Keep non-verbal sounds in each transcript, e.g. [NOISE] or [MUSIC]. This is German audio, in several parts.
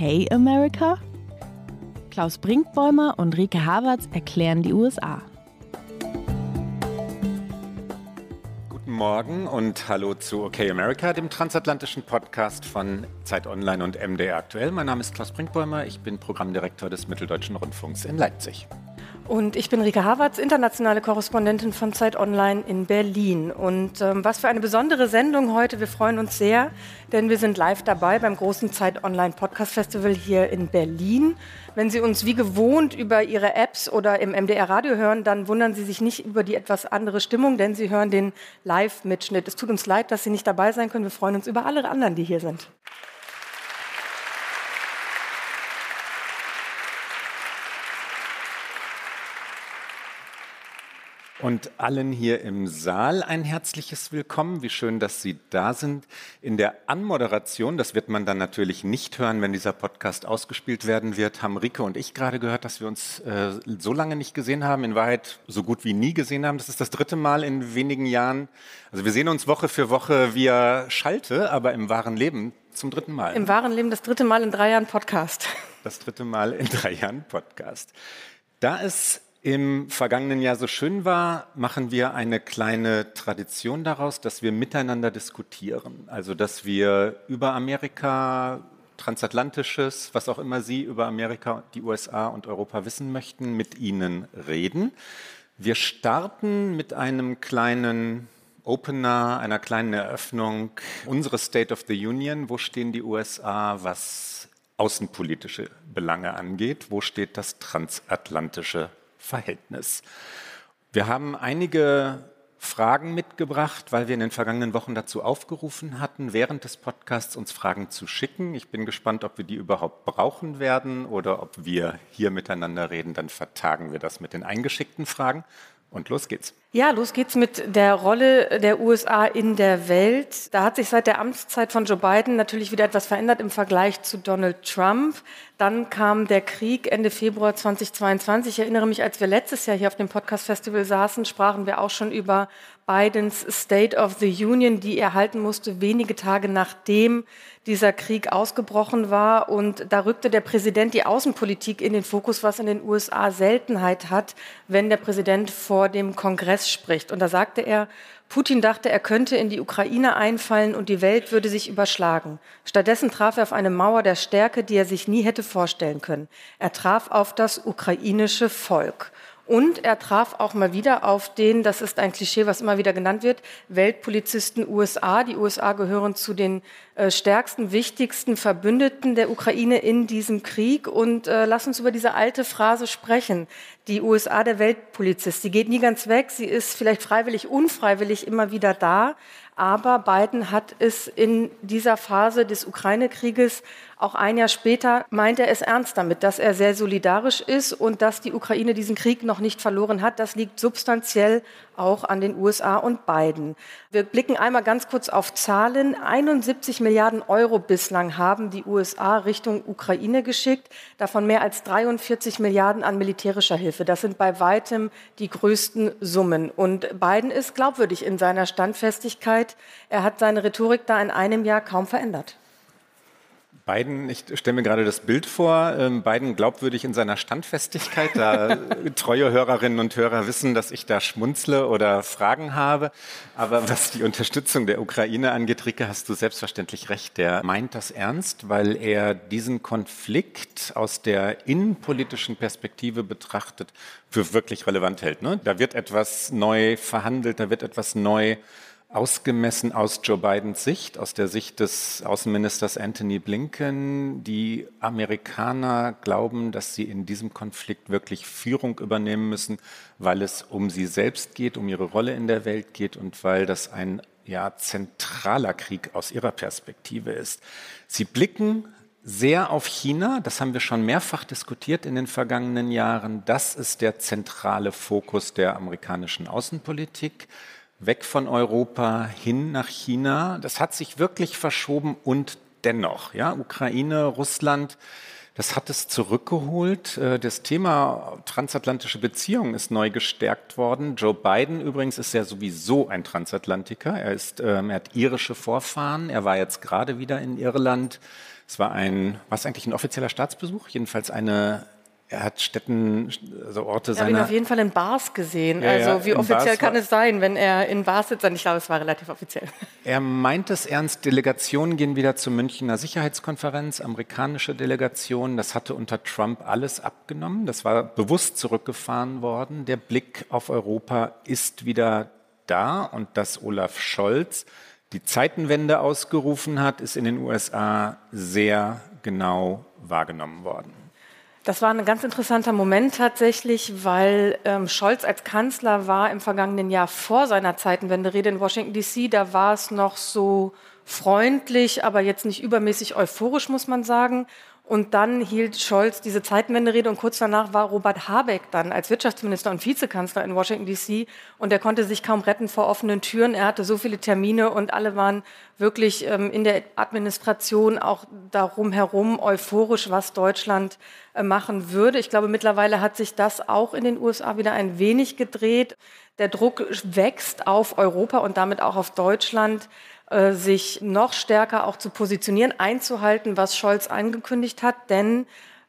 Okay America? Klaus Brinkbäumer und Rike Havertz erklären die USA. Guten Morgen und hallo zu OK America, dem transatlantischen Podcast von Zeit Online und MDR aktuell. Mein Name ist Klaus Brinkbäumer, ich bin Programmdirektor des Mitteldeutschen Rundfunks in Leipzig. Und ich bin Rika Havertz, internationale Korrespondentin von Zeit Online in Berlin. Und ähm, was für eine besondere Sendung heute. Wir freuen uns sehr, denn wir sind live dabei beim großen Zeit Online Podcast Festival hier in Berlin. Wenn Sie uns wie gewohnt über Ihre Apps oder im MDR Radio hören, dann wundern Sie sich nicht über die etwas andere Stimmung, denn Sie hören den Live-Mitschnitt. Es tut uns leid, dass Sie nicht dabei sein können. Wir freuen uns über alle anderen, die hier sind. Und allen hier im Saal ein herzliches Willkommen. Wie schön, dass Sie da sind. In der Anmoderation, das wird man dann natürlich nicht hören, wenn dieser Podcast ausgespielt werden wird, haben Rike und ich gerade gehört, dass wir uns äh, so lange nicht gesehen haben, in Wahrheit so gut wie nie gesehen haben. Das ist das dritte Mal in wenigen Jahren. Also wir sehen uns Woche für Woche via Schalte, aber im wahren Leben zum dritten Mal. Im wahren Leben das dritte Mal in drei Jahren Podcast. Das dritte Mal in drei Jahren Podcast. Da es im vergangenen Jahr so schön war, machen wir eine kleine Tradition daraus, dass wir miteinander diskutieren. Also, dass wir über Amerika, transatlantisches, was auch immer Sie über Amerika, die USA und Europa wissen möchten, mit Ihnen reden. Wir starten mit einem kleinen Opener, einer kleinen Eröffnung unseres State of the Union. Wo stehen die USA, was außenpolitische Belange angeht? Wo steht das transatlantische Verhältnis. Wir haben einige Fragen mitgebracht, weil wir in den vergangenen Wochen dazu aufgerufen hatten, während des Podcasts uns Fragen zu schicken. Ich bin gespannt, ob wir die überhaupt brauchen werden oder ob wir hier miteinander reden. Dann vertagen wir das mit den eingeschickten Fragen. Und los geht's. Ja, los geht's mit der Rolle der USA in der Welt. Da hat sich seit der Amtszeit von Joe Biden natürlich wieder etwas verändert im Vergleich zu Donald Trump. Dann kam der Krieg Ende Februar 2022. Ich erinnere mich, als wir letztes Jahr hier auf dem Podcast Festival saßen, sprachen wir auch schon über Bidens State of the Union, die er halten musste, wenige Tage nachdem dieser Krieg ausgebrochen war. Und da rückte der Präsident die Außenpolitik in den Fokus, was in den USA Seltenheit hat, wenn der Präsident vor dem Kongress spricht. Und da sagte er, Putin dachte, er könnte in die Ukraine einfallen und die Welt würde sich überschlagen. Stattdessen traf er auf eine Mauer der Stärke, die er sich nie hätte vorstellen können. Er traf auf das ukrainische Volk. Und er traf auch mal wieder auf den, das ist ein Klischee, was immer wieder genannt wird, Weltpolizisten USA. Die USA gehören zu den äh, stärksten, wichtigsten Verbündeten der Ukraine in diesem Krieg. Und äh, lass uns über diese alte Phrase sprechen. Die USA der Weltpolizist. Sie geht nie ganz weg. Sie ist vielleicht freiwillig, unfreiwillig immer wieder da. Aber Biden hat es in dieser Phase des Ukraine-Krieges auch ein Jahr später meint er es ernst damit, dass er sehr solidarisch ist und dass die Ukraine diesen Krieg noch nicht verloren hat. Das liegt substanziell auch an den USA und Biden. Wir blicken einmal ganz kurz auf Zahlen. 71 Milliarden Euro bislang haben die USA Richtung Ukraine geschickt, davon mehr als 43 Milliarden an militärischer Hilfe. Das sind bei weitem die größten Summen. Und Biden ist glaubwürdig in seiner Standfestigkeit. Er hat seine Rhetorik da in einem Jahr kaum verändert. Biden, ich stelle mir gerade das Bild vor, ähm, Biden glaubwürdig in seiner Standfestigkeit. Da [LAUGHS] treue Hörerinnen und Hörer wissen, dass ich da schmunzle oder Fragen habe. Aber was die Unterstützung der Ukraine angeht, Rike, hast du selbstverständlich recht. Der meint das ernst, weil er diesen Konflikt aus der innenpolitischen Perspektive betrachtet für wirklich relevant hält. Ne? Da wird etwas neu verhandelt, da wird etwas neu ausgemessen aus Joe Bidens Sicht, aus der Sicht des Außenministers Anthony Blinken. Die Amerikaner glauben, dass sie in diesem Konflikt wirklich Führung übernehmen müssen, weil es um sie selbst geht, um ihre Rolle in der Welt geht und weil das ein ja, zentraler Krieg aus ihrer Perspektive ist. Sie blicken sehr auf China. Das haben wir schon mehrfach diskutiert in den vergangenen Jahren. Das ist der zentrale Fokus der amerikanischen Außenpolitik weg von Europa hin nach China. Das hat sich wirklich verschoben und dennoch, ja, Ukraine, Russland, das hat es zurückgeholt. Äh, das Thema transatlantische Beziehungen ist neu gestärkt worden. Joe Biden übrigens ist ja sowieso ein Transatlantiker. Er, ist, ähm, er hat irische Vorfahren. Er war jetzt gerade wieder in Irland Es war ein, was eigentlich ein offizieller Staatsbesuch? Jedenfalls eine er hat Städten, also Orte seiner... Ich habe ihn auf jeden Fall in Bars gesehen. Ja, also ja, wie offiziell kann es sein, wenn er in Bars sitzt? Ich glaube, es war relativ offiziell. [LAUGHS] Er meint es ernst. Delegationen gehen wieder zur Münchner Sicherheitskonferenz, amerikanische Delegationen. Das hatte unter Trump alles abgenommen. Das war bewusst zurückgefahren worden. Der Blick auf Europa ist wieder da und dass Olaf Scholz die Zeitenwende ausgerufen hat, ist in den USA sehr genau wahrgenommen worden. Das war ein ganz interessanter Moment tatsächlich, weil ähm, Scholz als Kanzler war im vergangenen Jahr vor seiner Zeitenwende-Rede in Washington DC. Da war es noch so freundlich, aber jetzt nicht übermäßig euphorisch, muss man sagen. Und dann hielt Scholz diese Zeitenwende-Rede und kurz danach war Robert Habeck dann als Wirtschaftsminister und Vizekanzler in Washington DC und er konnte sich kaum retten vor offenen Türen. Er hatte so viele Termine und alle waren wirklich ähm, in der Administration auch darum herum euphorisch, was Deutschland äh, machen würde. Ich glaube, mittlerweile hat sich das auch in den USA wieder ein wenig gedreht. Der Druck wächst auf Europa und damit auch auf Deutschland sich noch stärker auch zu positionieren, einzuhalten, was Scholz angekündigt hat, denn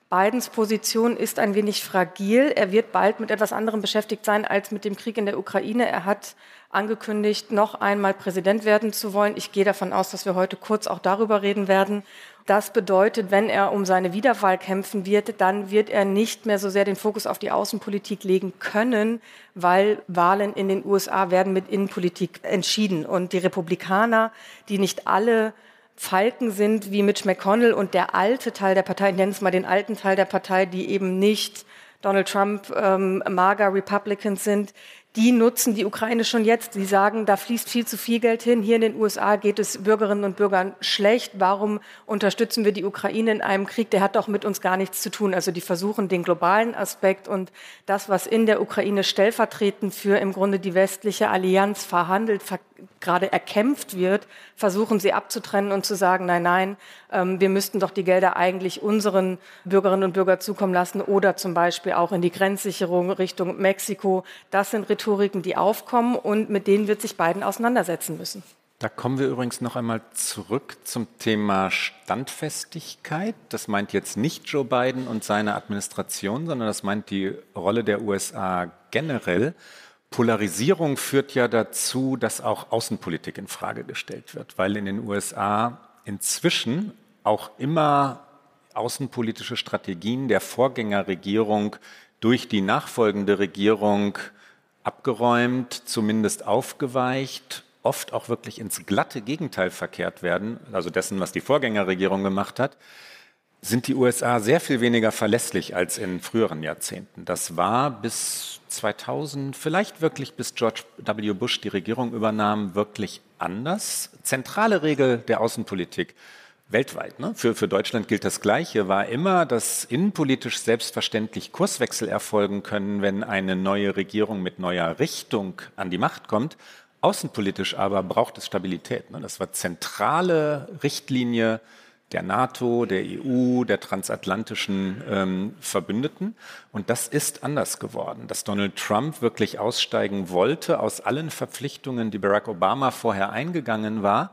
Bidens Position ist ein wenig fragil. Er wird bald mit etwas anderem beschäftigt sein als mit dem Krieg in der Ukraine. Er hat angekündigt, noch einmal Präsident werden zu wollen. Ich gehe davon aus, dass wir heute kurz auch darüber reden werden. Das bedeutet, wenn er um seine Wiederwahl kämpfen wird, dann wird er nicht mehr so sehr den Fokus auf die Außenpolitik legen können, weil Wahlen in den USA werden mit Innenpolitik entschieden. Und die Republikaner, die nicht alle Falken sind wie Mitch McConnell und der alte Teil der Partei, ich nenne es mal den alten Teil der Partei, die eben nicht Donald Trump, ähm, MAGA Republicans sind, die nutzen die Ukraine schon jetzt. Sie sagen, da fließt viel zu viel Geld hin. Hier in den USA geht es Bürgerinnen und Bürgern schlecht. Warum unterstützen wir die Ukraine in einem Krieg? Der hat doch mit uns gar nichts zu tun. Also die versuchen den globalen Aspekt und das, was in der Ukraine stellvertretend für im Grunde die westliche Allianz verhandelt, ver gerade erkämpft wird, versuchen sie abzutrennen und zu sagen, nein, nein, ähm, wir müssten doch die Gelder eigentlich unseren Bürgerinnen und Bürgern zukommen lassen oder zum Beispiel auch in die Grenzsicherung Richtung Mexiko. Das sind Rhetoriken, die aufkommen und mit denen wird sich Biden auseinandersetzen müssen. Da kommen wir übrigens noch einmal zurück zum Thema Standfestigkeit. Das meint jetzt nicht Joe Biden und seine Administration, sondern das meint die Rolle der USA generell. Polarisierung führt ja dazu, dass auch Außenpolitik in Frage gestellt wird, weil in den USA inzwischen auch immer außenpolitische Strategien der Vorgängerregierung durch die nachfolgende Regierung abgeräumt, zumindest aufgeweicht, oft auch wirklich ins glatte Gegenteil verkehrt werden, also dessen, was die Vorgängerregierung gemacht hat, sind die USA sehr viel weniger verlässlich als in früheren Jahrzehnten. Das war bis 2000, vielleicht wirklich bis George W. Bush die Regierung übernahm, wirklich anders. Zentrale Regel der Außenpolitik weltweit. Ne? Für, für Deutschland gilt das Gleiche, war immer, dass innenpolitisch selbstverständlich Kurswechsel erfolgen können, wenn eine neue Regierung mit neuer Richtung an die Macht kommt. Außenpolitisch aber braucht es Stabilität. Ne? Das war zentrale Richtlinie der NATO, der EU, der transatlantischen ähm, Verbündeten. Und das ist anders geworden. Dass Donald Trump wirklich aussteigen wollte aus allen Verpflichtungen, die Barack Obama vorher eingegangen war,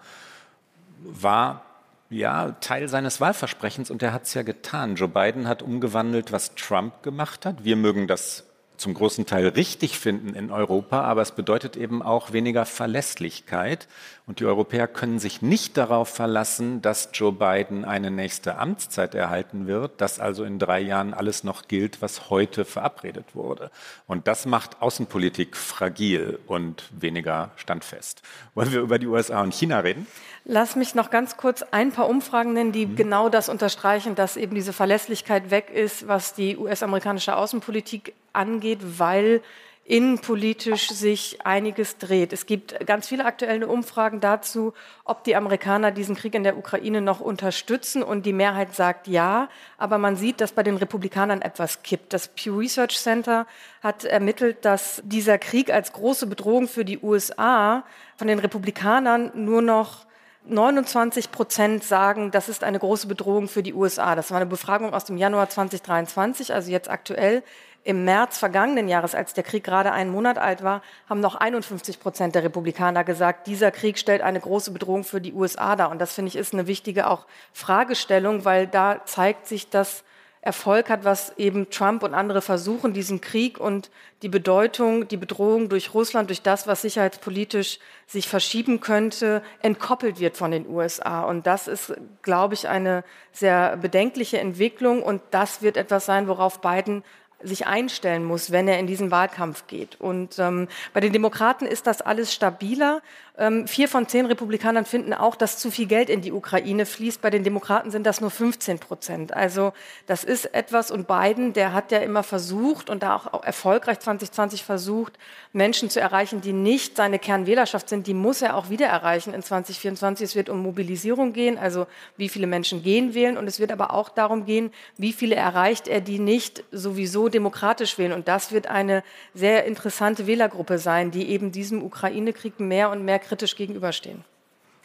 war ja Teil seines Wahlversprechens und er hat es ja getan. Joe Biden hat umgewandelt, was Trump gemacht hat. Wir mögen das zum großen Teil richtig finden in Europa, aber es bedeutet eben auch weniger Verlässlichkeit. Und die Europäer können sich nicht darauf verlassen, dass Joe Biden eine nächste Amtszeit erhalten wird, dass also in drei Jahren alles noch gilt, was heute verabredet wurde. Und das macht Außenpolitik fragil und weniger standfest. Wollen wir über die USA und China reden? Lass mich noch ganz kurz ein paar Umfragen nennen, die mhm. genau das unterstreichen, dass eben diese Verlässlichkeit weg ist, was die US-amerikanische Außenpolitik angeht, weil innenpolitisch sich einiges dreht. Es gibt ganz viele aktuelle Umfragen dazu, ob die Amerikaner diesen Krieg in der Ukraine noch unterstützen. Und die Mehrheit sagt ja. Aber man sieht, dass bei den Republikanern etwas kippt. Das Pew Research Center hat ermittelt, dass dieser Krieg als große Bedrohung für die USA von den Republikanern nur noch 29 Prozent sagen, das ist eine große Bedrohung für die USA. Das war eine Befragung aus dem Januar 2023, also jetzt aktuell. Im März vergangenen Jahres, als der Krieg gerade einen Monat alt war, haben noch 51 Prozent der Republikaner gesagt, dieser Krieg stellt eine große Bedrohung für die USA dar. Und das finde ich ist eine wichtige auch Fragestellung, weil da zeigt sich, dass Erfolg hat, was eben Trump und andere versuchen, diesen Krieg und die Bedeutung, die Bedrohung durch Russland, durch das, was sicherheitspolitisch sich verschieben könnte, entkoppelt wird von den USA. Und das ist, glaube ich, eine sehr bedenkliche Entwicklung. Und das wird etwas sein, worauf Biden sich einstellen muss, wenn er in diesen Wahlkampf geht. Und ähm, bei den Demokraten ist das alles stabiler. Ähm, vier von zehn Republikanern finden auch, dass zu viel Geld in die Ukraine fließt. Bei den Demokraten sind das nur 15 Prozent. Also das ist etwas. Und Biden, der hat ja immer versucht und da auch erfolgreich 2020 versucht, Menschen zu erreichen, die nicht seine Kernwählerschaft sind. Die muss er auch wieder erreichen in 2024. Es wird um Mobilisierung gehen, also wie viele Menschen gehen wählen. Und es wird aber auch darum gehen, wie viele erreicht er, die nicht sowieso demokratisch wählen. Und das wird eine sehr interessante Wählergruppe sein, die eben diesem Ukraine-Krieg mehr und mehr kritisch gegenüberstehen.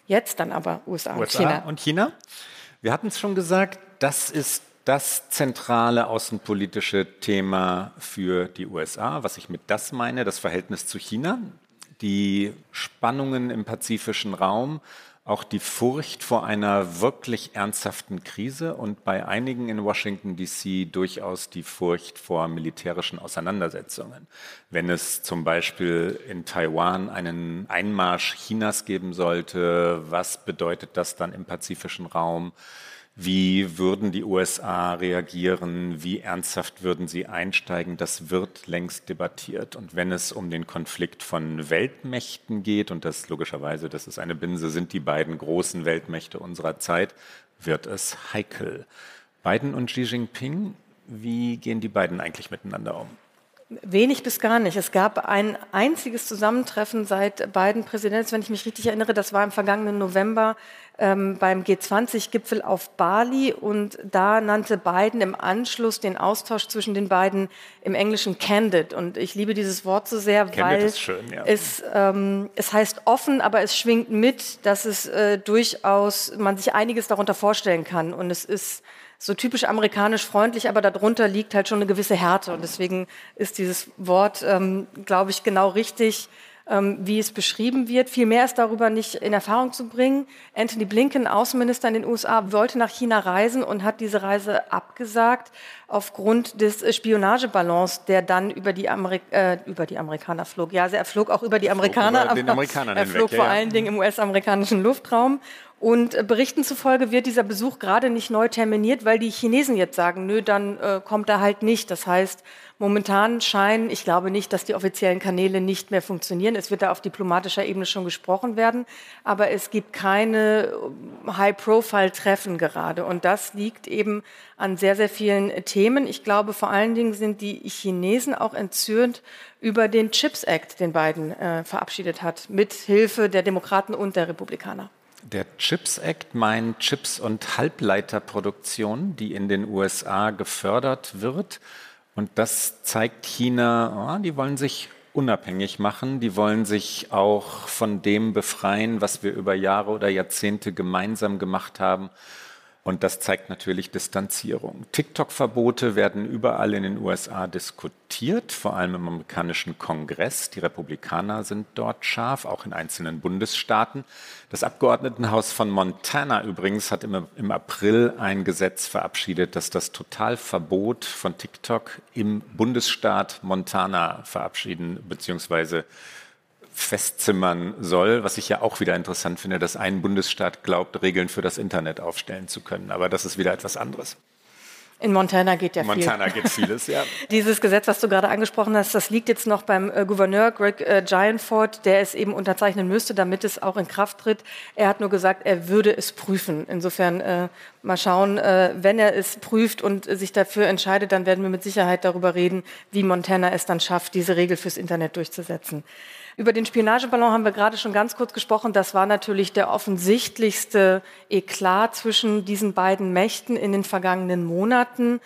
Jetzt dann aber USA, USA und China. Und China? Wir hatten es schon gesagt, das ist das zentrale außenpolitische Thema für die USA. Was ich mit das meine, das Verhältnis zu China, die Spannungen im pazifischen Raum, auch die Furcht vor einer wirklich ernsthaften Krise und bei einigen in Washington DC durchaus die Furcht vor militärischen Auseinandersetzungen. Wenn es zum Beispiel in Taiwan einen Einmarsch Chinas geben sollte, was bedeutet das dann im pazifischen Raum? Wie würden die USA reagieren? Wie ernsthaft würden sie einsteigen? Das wird längst debattiert. Und wenn es um den Konflikt von Weltmächten geht, und das logischerweise, das ist eine Binse, sind die beiden großen Weltmächte unserer Zeit, wird es heikel. Biden und Xi Jinping, wie gehen die beiden eigentlich miteinander um? Wenig bis gar nicht. Es gab ein einziges Zusammentreffen seit beiden Präsidenten, wenn ich mich richtig erinnere, das war im vergangenen November ähm, beim G20-Gipfel auf Bali und da nannte Biden im Anschluss den Austausch zwischen den beiden im Englischen candid und ich liebe dieses Wort so sehr, candid weil schön, ja. es, ähm, es heißt offen, aber es schwingt mit, dass es äh, durchaus man sich einiges darunter vorstellen kann und es ist so typisch amerikanisch freundlich, aber darunter liegt halt schon eine gewisse Härte. Und deswegen ist dieses Wort, ähm, glaube ich, genau richtig, wie es beschrieben wird. Viel mehr ist darüber nicht in Erfahrung zu bringen. Anthony Blinken, Außenminister in den USA, wollte nach China reisen und hat diese Reise abgesagt aufgrund des Spionageballons, der dann über die, Amerik äh, über die Amerikaner flog. Ja, also er flog auch über die Amerikaner, aber er flog [LAUGHS] hinweg, vor ja, allen Dingen im US-amerikanischen Luftraum. Und äh, Berichten zufolge wird dieser Besuch gerade nicht neu terminiert, weil die Chinesen jetzt sagen, nö, dann äh, kommt er halt nicht. Das heißt, momentan scheinen, ich glaube nicht, dass die offiziellen Kanäle nicht mehr funktionieren. Es wird da auf diplomatischer Ebene schon gesprochen werden, aber es gibt keine äh, High-Profile-Treffen gerade. Und das liegt eben an sehr, sehr vielen Themen. Ich glaube, vor allen Dingen sind die Chinesen auch entzürnt über den Chips Act, den Biden äh, verabschiedet hat, mit Hilfe der Demokraten und der Republikaner. Der Chips Act meint Chips- und Halbleiterproduktion, die in den USA gefördert wird. Und das zeigt China, oh, die wollen sich unabhängig machen, die wollen sich auch von dem befreien, was wir über Jahre oder Jahrzehnte gemeinsam gemacht haben. Und das zeigt natürlich Distanzierung. TikTok-Verbote werden überall in den USA diskutiert, vor allem im amerikanischen Kongress. Die Republikaner sind dort scharf, auch in einzelnen Bundesstaaten. Das Abgeordnetenhaus von Montana übrigens hat im, im April ein Gesetz verabschiedet, das das Totalverbot von TikTok im Bundesstaat Montana verabschieden bzw festzimmern soll, was ich ja auch wieder interessant finde, dass ein Bundesstaat glaubt, Regeln für das Internet aufstellen zu können. Aber das ist wieder etwas anderes. In Montana geht ja viel. Montana geht vieles, ja. [LAUGHS] Dieses Gesetz, was du gerade angesprochen hast, das liegt jetzt noch beim äh, Gouverneur Greg äh, Gianford, der es eben unterzeichnen müsste, damit es auch in Kraft tritt. Er hat nur gesagt, er würde es prüfen. Insofern äh, mal schauen, äh, wenn er es prüft und sich dafür entscheidet, dann werden wir mit Sicherheit darüber reden, wie Montana es dann schafft, diese Regel fürs Internet durchzusetzen. Über den Spionageballon haben wir gerade schon ganz kurz gesprochen. Das war natürlich der offensichtlichste Eklat zwischen diesen beiden Mächten in den vergangenen Monaten.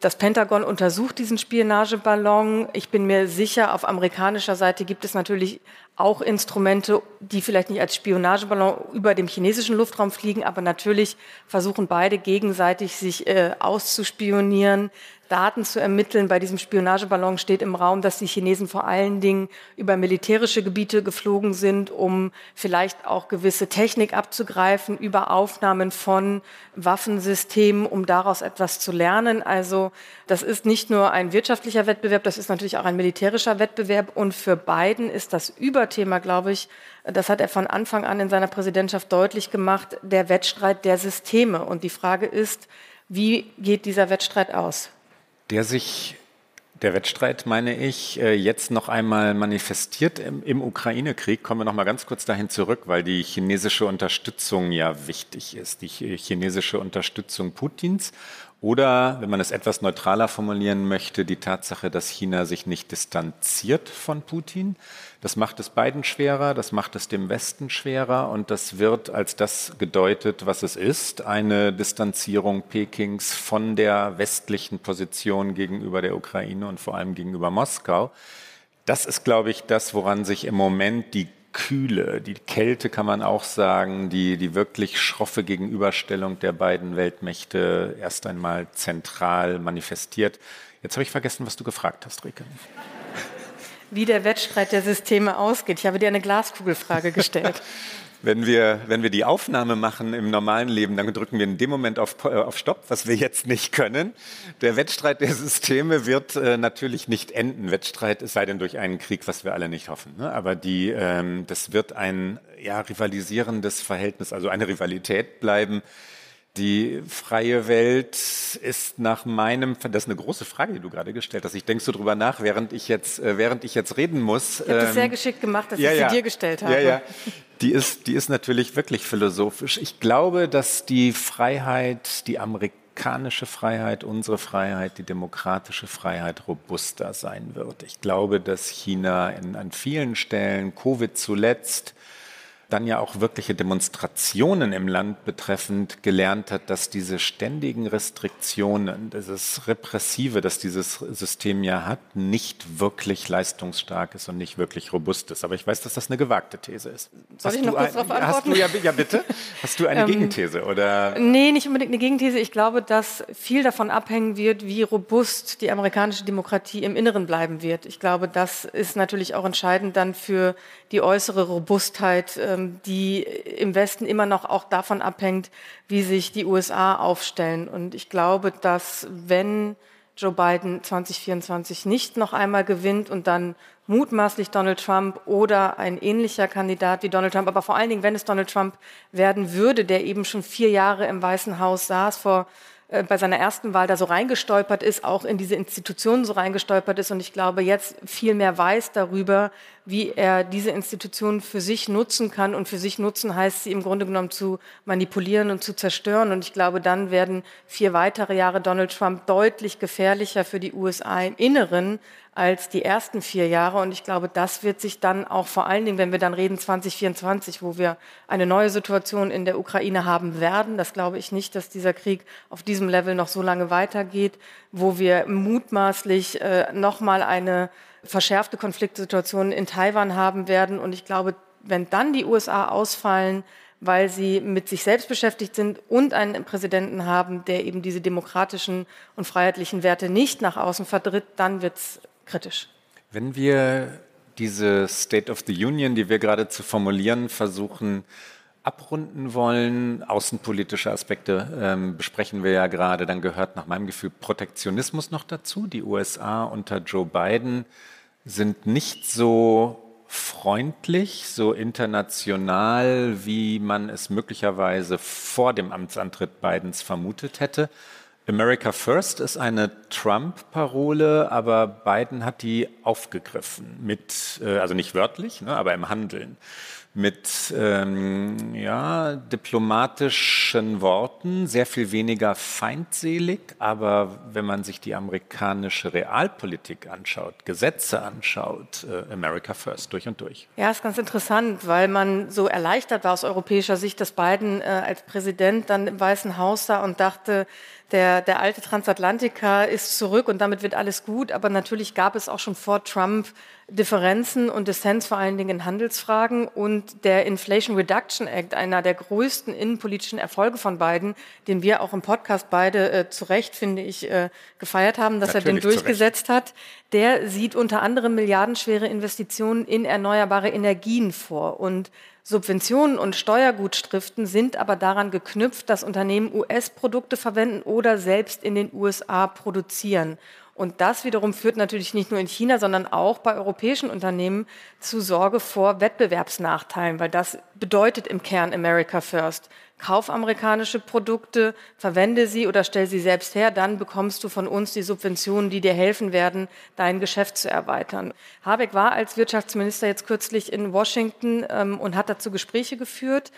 Das Pentagon untersucht diesen Spionageballon. Ich bin mir sicher, auf amerikanischer Seite gibt es natürlich auch Instrumente, die vielleicht nicht als Spionageballon über dem chinesischen Luftraum fliegen, aber natürlich versuchen beide gegenseitig sich äh, auszuspionieren, Daten zu ermitteln. Bei diesem Spionageballon steht im Raum, dass die Chinesen vor allen Dingen über militärische Gebiete geflogen sind, um vielleicht auch gewisse Technik abzugreifen, über Aufnahmen von Waffensystemen, um daraus etwas zu lernen. Also das ist nicht nur ein wirtschaftlicher Wettbewerb, das ist natürlich auch ein militärischer Wettbewerb. Und für Biden ist das Überthema, glaube ich, das hat er von Anfang an in seiner Präsidentschaft deutlich gemacht, der Wettstreit der Systeme. Und die Frage ist, wie geht dieser Wettstreit aus? der sich, der Wettstreit meine ich, äh, jetzt noch einmal manifestiert im, im Ukraine-Krieg. Kommen wir noch mal ganz kurz dahin zurück, weil die chinesische Unterstützung ja wichtig ist. Die chinesische Unterstützung Putins oder, wenn man es etwas neutraler formulieren möchte, die Tatsache, dass China sich nicht distanziert von Putin. Das macht es beiden schwerer, das macht es dem Westen schwerer und das wird als das gedeutet, was es ist, eine Distanzierung Pekings von der westlichen Position gegenüber der Ukraine und vor allem gegenüber Moskau. Das ist, glaube ich, das, woran sich im Moment die Kühle, die Kälte kann man auch sagen, die, die wirklich schroffe Gegenüberstellung der beiden Weltmächte erst einmal zentral manifestiert. Jetzt habe ich vergessen, was du gefragt hast, Rike. Wie der Wettstreit der Systeme ausgeht. Ich habe dir eine Glaskugelfrage gestellt. [LAUGHS] Wenn wir, wenn wir die Aufnahme machen im normalen Leben, dann drücken wir in dem Moment auf, äh, auf Stopp, was wir jetzt nicht können. Der Wettstreit der Systeme wird äh, natürlich nicht enden. Wettstreit, es sei denn durch einen Krieg, was wir alle nicht hoffen. Ne? Aber die, ähm, das wird ein ja, rivalisierendes Verhältnis, also eine Rivalität bleiben die freie Welt ist nach meinem, das ist eine große Frage, die du gerade gestellt hast. Ich denke so drüber nach, während ich jetzt, äh, während ich jetzt reden muss. Ich habe ähm, das sehr geschickt gemacht, dass ja, ich sie ja, dir gestellt habe. Ja, ja. Die ist, die ist natürlich wirklich philosophisch. Ich glaube, dass die Freiheit, die amerikanische Freiheit, unsere Freiheit, die demokratische Freiheit robuster sein wird. Ich glaube, dass China in, an vielen Stellen, Covid zuletzt, dann ja auch wirkliche Demonstrationen im Land betreffend gelernt hat, dass diese ständigen Restriktionen, dieses Repressive, das dieses System ja hat, nicht wirklich leistungsstark ist und nicht wirklich robust ist. Aber ich weiß, dass das eine gewagte These ist. Soll hast ich noch kurz darauf antworten? Hast du, ja, ja, bitte. Hast du eine ähm, Gegenthese? Oder? Nee, nicht unbedingt eine Gegenthese. Ich glaube, dass viel davon abhängen wird, wie robust die amerikanische Demokratie im Inneren bleiben wird. Ich glaube, das ist natürlich auch entscheidend dann für die äußere Robustheit ähm, die im Westen immer noch auch davon abhängt, wie sich die USA aufstellen. Und ich glaube, dass wenn Joe Biden 2024 nicht noch einmal gewinnt und dann mutmaßlich Donald Trump oder ein ähnlicher Kandidat wie Donald Trump, aber vor allen Dingen, wenn es Donald Trump werden würde, der eben schon vier Jahre im Weißen Haus saß, vor bei seiner ersten Wahl da so reingestolpert ist, auch in diese Institutionen so reingestolpert ist und ich glaube jetzt viel mehr weiß darüber, wie er diese Institutionen für sich nutzen kann. Und für sich nutzen heißt sie im Grunde genommen zu manipulieren und zu zerstören. Und ich glaube dann werden vier weitere Jahre Donald Trump deutlich gefährlicher für die USA im Inneren als die ersten vier Jahre. Und ich glaube, das wird sich dann auch vor allen Dingen, wenn wir dann reden 2024, wo wir eine neue Situation in der Ukraine haben werden, das glaube ich nicht, dass dieser Krieg auf diesem Level noch so lange weitergeht, wo wir mutmaßlich äh, nochmal eine verschärfte Konfliktsituation in Taiwan haben werden. Und ich glaube, wenn dann die USA ausfallen, weil sie mit sich selbst beschäftigt sind und einen Präsidenten haben, der eben diese demokratischen und freiheitlichen Werte nicht nach außen vertritt, dann wird es kritisch. Wenn wir diese State of the Union, die wir gerade zu formulieren versuchen, abrunden wollen, außenpolitische Aspekte ähm, besprechen wir ja gerade, dann gehört nach meinem Gefühl Protektionismus noch dazu. Die USA unter Joe Biden sind nicht so freundlich, so international, wie man es möglicherweise vor dem Amtsantritt Bidens vermutet hätte. America First ist eine Trump-Parole, aber Biden hat die aufgegriffen mit, äh, also nicht wörtlich, ne, aber im Handeln mit ähm, ja, diplomatischen Worten, sehr viel weniger feindselig, aber wenn man sich die amerikanische Realpolitik anschaut, Gesetze anschaut, äh, America First durch und durch. Ja, ist ganz interessant, weil man so erleichtert war aus europäischer Sicht, dass Biden äh, als Präsident dann im Weißen Haus sah und dachte, der, der alte Transatlantiker ist zurück und damit wird alles gut. Aber natürlich gab es auch schon vor Trump Differenzen und Dissens vor allen Dingen in Handelsfragen und der Inflation Reduction Act, einer der größten innenpolitischen Erfolge von Biden, den wir auch im Podcast beide äh, zu Recht, finde ich, äh, gefeiert haben, dass Natürlich er den durchgesetzt hat, der sieht unter anderem milliardenschwere Investitionen in erneuerbare Energien vor. Und Subventionen und Steuergutschriften sind aber daran geknüpft, dass Unternehmen US-Produkte verwenden oder selbst in den USA produzieren. Und das wiederum führt natürlich nicht nur in China, sondern auch bei europäischen Unternehmen zu Sorge vor Wettbewerbsnachteilen, weil das bedeutet im Kern America First. Kauf amerikanische Produkte, verwende sie oder stell sie selbst her, dann bekommst du von uns die Subventionen, die dir helfen werden, dein Geschäft zu erweitern. Habeck war als Wirtschaftsminister jetzt kürzlich in Washington ähm, und hat dazu Gespräche geführt.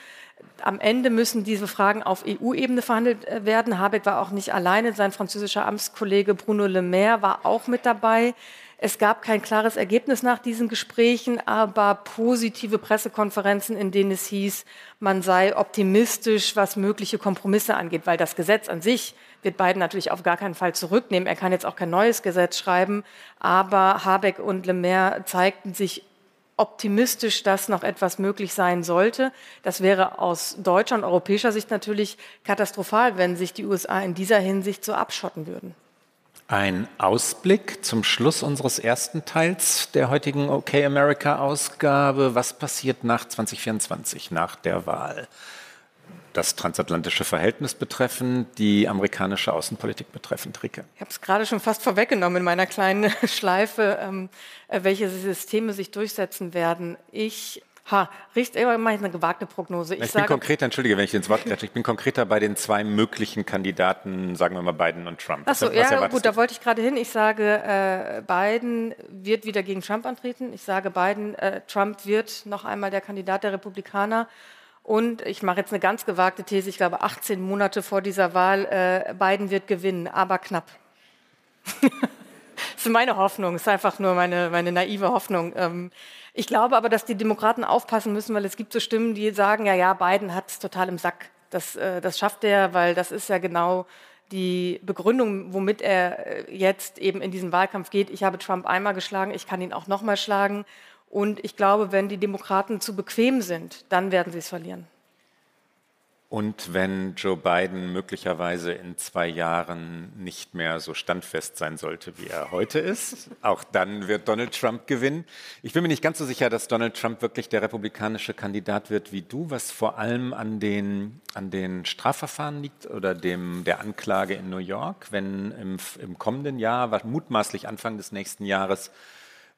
Am Ende müssen diese Fragen auf EU-Ebene verhandelt äh, werden. Habeck war auch nicht alleine. Sein französischer Amtskollege Bruno Le Maire war auch mit dabei. Es gab kein klares Ergebnis nach diesen Gesprächen, aber positive Pressekonferenzen, in denen es hieß, man sei optimistisch, was mögliche Kompromisse angeht, weil das Gesetz an sich wird Biden natürlich auf gar keinen Fall zurücknehmen. Er kann jetzt auch kein neues Gesetz schreiben, aber Habeck und Le Maire zeigten sich optimistisch, dass noch etwas möglich sein sollte. Das wäre aus deutscher und europäischer Sicht natürlich katastrophal, wenn sich die USA in dieser Hinsicht so abschotten würden. Ein Ausblick zum Schluss unseres ersten Teils der heutigen OK America Ausgabe. Was passiert nach 2024, nach der Wahl? das transatlantische Verhältnis betreffen, die amerikanische Außenpolitik betreffend, Rike? Ich habe es gerade schon fast vorweggenommen in meiner kleinen [LAUGHS] Schleife, ähm, äh, welche Systeme sich durchsetzen werden. Ich Ha, riecht immer mal eine gewagte Prognose. Ich, ich bin konkreter, entschuldige, wenn ich ins Wort grätsche, ich bin konkreter bei den zwei möglichen Kandidaten, sagen wir mal Biden und Trump. Achso, ja, gut, da wollte ich gerade hin. Ich sage, äh, Biden wird wieder gegen Trump antreten. Ich sage, Biden, äh, Trump wird noch einmal der Kandidat der Republikaner. Und ich mache jetzt eine ganz gewagte These, ich glaube 18 Monate vor dieser Wahl, äh, Biden wird gewinnen, aber knapp. [LAUGHS] das ist meine Hoffnung, das ist einfach nur meine, meine naive Hoffnung. Ähm, ich glaube aber, dass die Demokraten aufpassen müssen, weil es gibt so Stimmen, die sagen, ja, ja, Biden hat es total im Sack. Das, äh, das schafft er, weil das ist ja genau die Begründung, womit er äh, jetzt eben in diesen Wahlkampf geht. Ich habe Trump einmal geschlagen, ich kann ihn auch nochmal schlagen. Und ich glaube, wenn die Demokraten zu bequem sind, dann werden sie es verlieren. Und wenn Joe Biden möglicherweise in zwei Jahren nicht mehr so standfest sein sollte, wie er heute ist, auch dann wird Donald Trump gewinnen. Ich bin mir nicht ganz so sicher, dass Donald Trump wirklich der republikanische Kandidat wird wie du, was vor allem an den, an den Strafverfahren liegt oder dem, der Anklage in New York, wenn im, im kommenden Jahr, mutmaßlich Anfang des nächsten Jahres,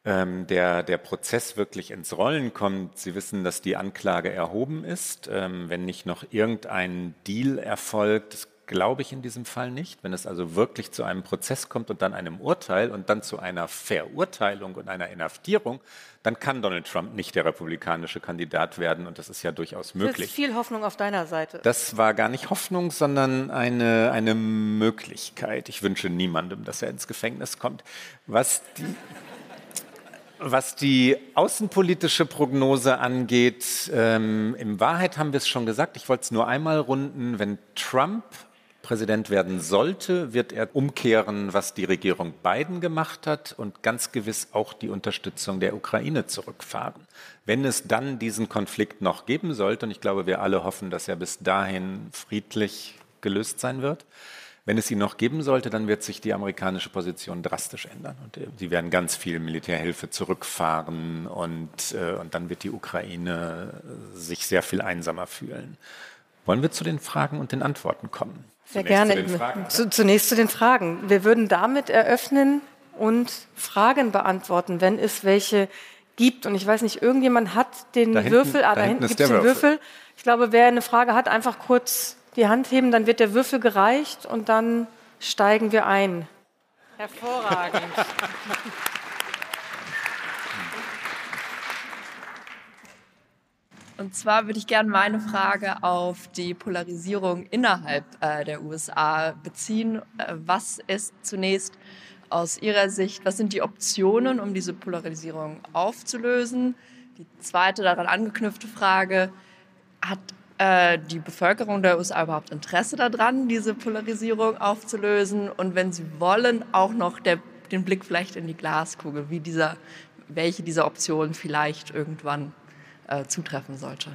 ähm, der, der Prozess wirklich ins Rollen kommt. Sie wissen, dass die Anklage erhoben ist. Ähm, wenn nicht noch irgendein Deal erfolgt, das glaube ich in diesem Fall nicht. Wenn es also wirklich zu einem Prozess kommt und dann einem Urteil und dann zu einer Verurteilung und einer Inhaftierung, dann kann Donald Trump nicht der republikanische Kandidat werden und das ist ja durchaus möglich. Das ist viel Hoffnung auf deiner Seite. Das war gar nicht Hoffnung, sondern eine, eine Möglichkeit. Ich wünsche niemandem, dass er ins Gefängnis kommt. Was die was die außenpolitische Prognose angeht, ähm, in Wahrheit haben wir es schon gesagt, ich wollte es nur einmal runden, wenn Trump Präsident werden sollte, wird er umkehren, was die Regierung Biden gemacht hat und ganz gewiss auch die Unterstützung der Ukraine zurückfahren. Wenn es dann diesen Konflikt noch geben sollte, und ich glaube, wir alle hoffen, dass er bis dahin friedlich gelöst sein wird, wenn es ihn noch geben sollte, dann wird sich die amerikanische Position drastisch ändern. Und äh, sie werden ganz viel Militärhilfe zurückfahren und, äh, und dann wird die Ukraine sich sehr viel einsamer fühlen. Wollen wir zu den Fragen und den Antworten kommen? Sehr gerne. Zu Fragen, zu, zunächst zu den Fragen. Wir würden damit eröffnen und Fragen beantworten, wenn es welche gibt. Und ich weiß nicht, irgendjemand hat den da Würfel. Hinten, ah, da, da hinten, hinten gibt es den Würfel. Würfel. Ich glaube, wer eine Frage hat, einfach kurz die Hand heben, dann wird der Würfel gereicht und dann steigen wir ein. Hervorragend. Und zwar würde ich gerne meine Frage auf die Polarisierung innerhalb äh, der USA beziehen. Äh, was ist zunächst aus Ihrer Sicht, was sind die Optionen, um diese Polarisierung aufzulösen? Die zweite daran angeknüpfte Frage, hat äh, die Bevölkerung der USA überhaupt Interesse daran, diese Polarisierung aufzulösen? Und wenn sie wollen, auch noch der, den Blick vielleicht in die Glaskugel, wie dieser welche dieser Optionen vielleicht irgendwann äh, zutreffen sollte.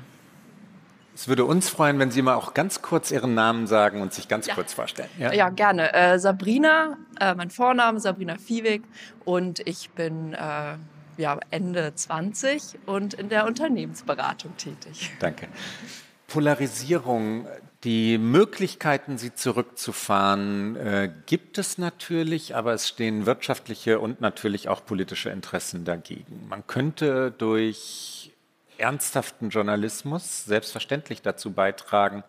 Es würde uns freuen, wenn Sie mal auch ganz kurz Ihren Namen sagen und sich ganz ja. kurz vorstellen. Ja, ja gerne. Äh, Sabrina, äh, mein Vorname Sabrina Viehweg und ich bin äh, ja, Ende 20 und in der Unternehmensberatung tätig. Danke. Polarisierung, die Möglichkeiten, sie zurückzufahren, äh, gibt es natürlich, aber es stehen wirtschaftliche und natürlich auch politische Interessen dagegen. Man könnte durch ernsthaften Journalismus selbstverständlich dazu beitragen,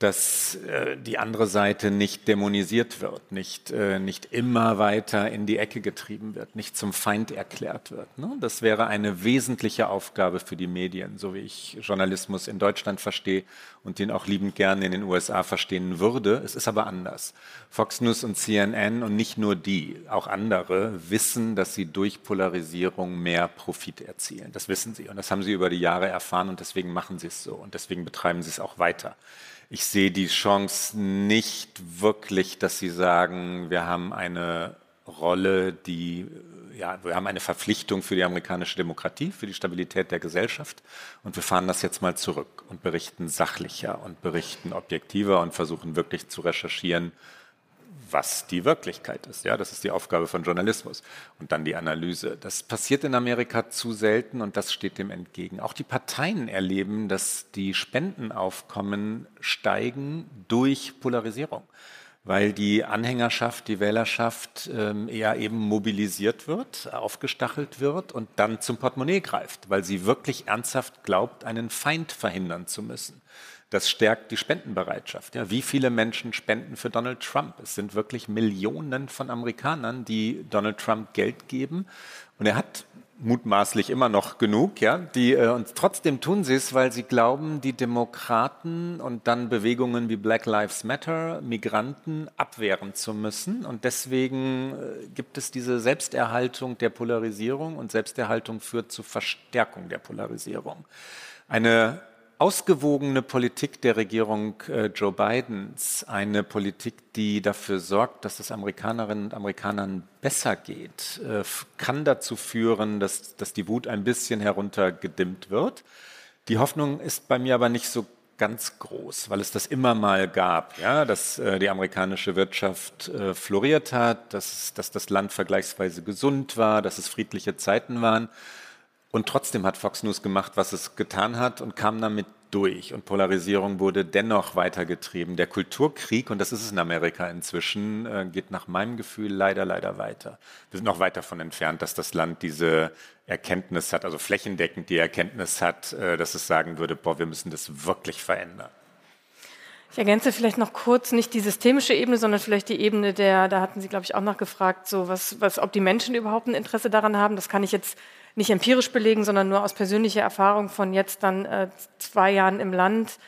dass äh, die andere Seite nicht dämonisiert wird, nicht, äh, nicht immer weiter in die Ecke getrieben wird, nicht zum Feind erklärt wird. Ne? Das wäre eine wesentliche Aufgabe für die Medien, so wie ich Journalismus in Deutschland verstehe und den auch liebend gerne in den USA verstehen würde. Es ist aber anders. Fox News und CNN und nicht nur die, auch andere wissen, dass sie durch Polarisierung mehr Profit erzielen. Das wissen sie und das haben sie über die Jahre erfahren und deswegen machen sie es so und deswegen betreiben sie es auch weiter ich sehe die Chance nicht wirklich, dass Sie sagen, wir haben eine Rolle, die, ja, wir haben eine Verpflichtung für die amerikanische Demokratie, für die Stabilität der Gesellschaft. Und wir fahren das jetzt mal zurück und berichten sachlicher und berichten objektiver und versuchen wirklich zu recherchieren, was die Wirklichkeit ist. Ja, das ist die Aufgabe von Journalismus. Und dann die Analyse. Das passiert in Amerika zu selten und das steht dem entgegen. Auch die Parteien erleben, dass die Spendenaufkommen steigen durch Polarisierung weil die Anhängerschaft, die Wählerschaft ähm, eher eben mobilisiert wird, aufgestachelt wird und dann zum Portemonnaie greift, weil sie wirklich ernsthaft glaubt, einen Feind verhindern zu müssen. Das stärkt die Spendenbereitschaft. Ja, wie viele Menschen spenden für Donald Trump? Es sind wirklich Millionen von Amerikanern, die Donald Trump Geld geben. Und er hat mutmaßlich immer noch genug, ja, die äh, und trotzdem tun sie es, weil sie glauben, die Demokraten und dann Bewegungen wie Black Lives Matter, Migranten abwehren zu müssen und deswegen äh, gibt es diese Selbsterhaltung der Polarisierung und Selbsterhaltung führt zu Verstärkung der Polarisierung. Eine ausgewogene Politik der Regierung äh, Joe Bidens, eine Politik, die dafür sorgt, dass es Amerikanerinnen und Amerikanern besser geht, äh, kann dazu führen, dass, dass die Wut ein bisschen heruntergedimmt wird. Die Hoffnung ist bei mir aber nicht so ganz groß, weil es das immer mal gab, ja, dass äh, die amerikanische Wirtschaft äh, floriert hat, dass, dass das Land vergleichsweise gesund war, dass es friedliche Zeiten waren. Und trotzdem hat Fox News gemacht, was es getan hat und kam damit durch. Und Polarisierung wurde dennoch weitergetrieben. Der Kulturkrieg, und das ist es in Amerika inzwischen, äh, geht nach meinem Gefühl leider, leider weiter. Wir sind noch weit davon entfernt, dass das Land diese Erkenntnis hat, also flächendeckend die Erkenntnis hat, äh, dass es sagen würde, boah, wir müssen das wirklich verändern. Ich ergänze vielleicht noch kurz nicht die systemische Ebene, sondern vielleicht die Ebene der, da hatten Sie, glaube ich, auch noch gefragt, so was, was, ob die Menschen überhaupt ein Interesse daran haben. Das kann ich jetzt nicht empirisch belegen, sondern nur aus persönlicher Erfahrung von jetzt dann äh, zwei Jahren im Land.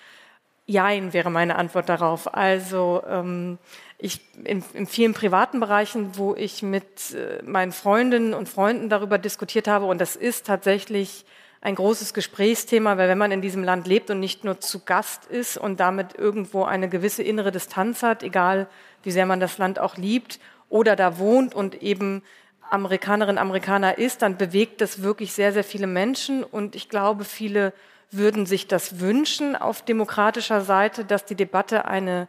Jein wäre meine Antwort darauf. Also ähm, ich in, in vielen privaten Bereichen, wo ich mit äh, meinen Freundinnen und Freunden darüber diskutiert habe, und das ist tatsächlich ein großes Gesprächsthema, weil wenn man in diesem Land lebt und nicht nur zu Gast ist und damit irgendwo eine gewisse innere Distanz hat, egal wie sehr man das Land auch liebt, oder da wohnt und eben Amerikanerin, Amerikaner ist, dann bewegt das wirklich sehr, sehr viele Menschen. Und ich glaube, viele würden sich das wünschen auf demokratischer Seite, dass die Debatte eine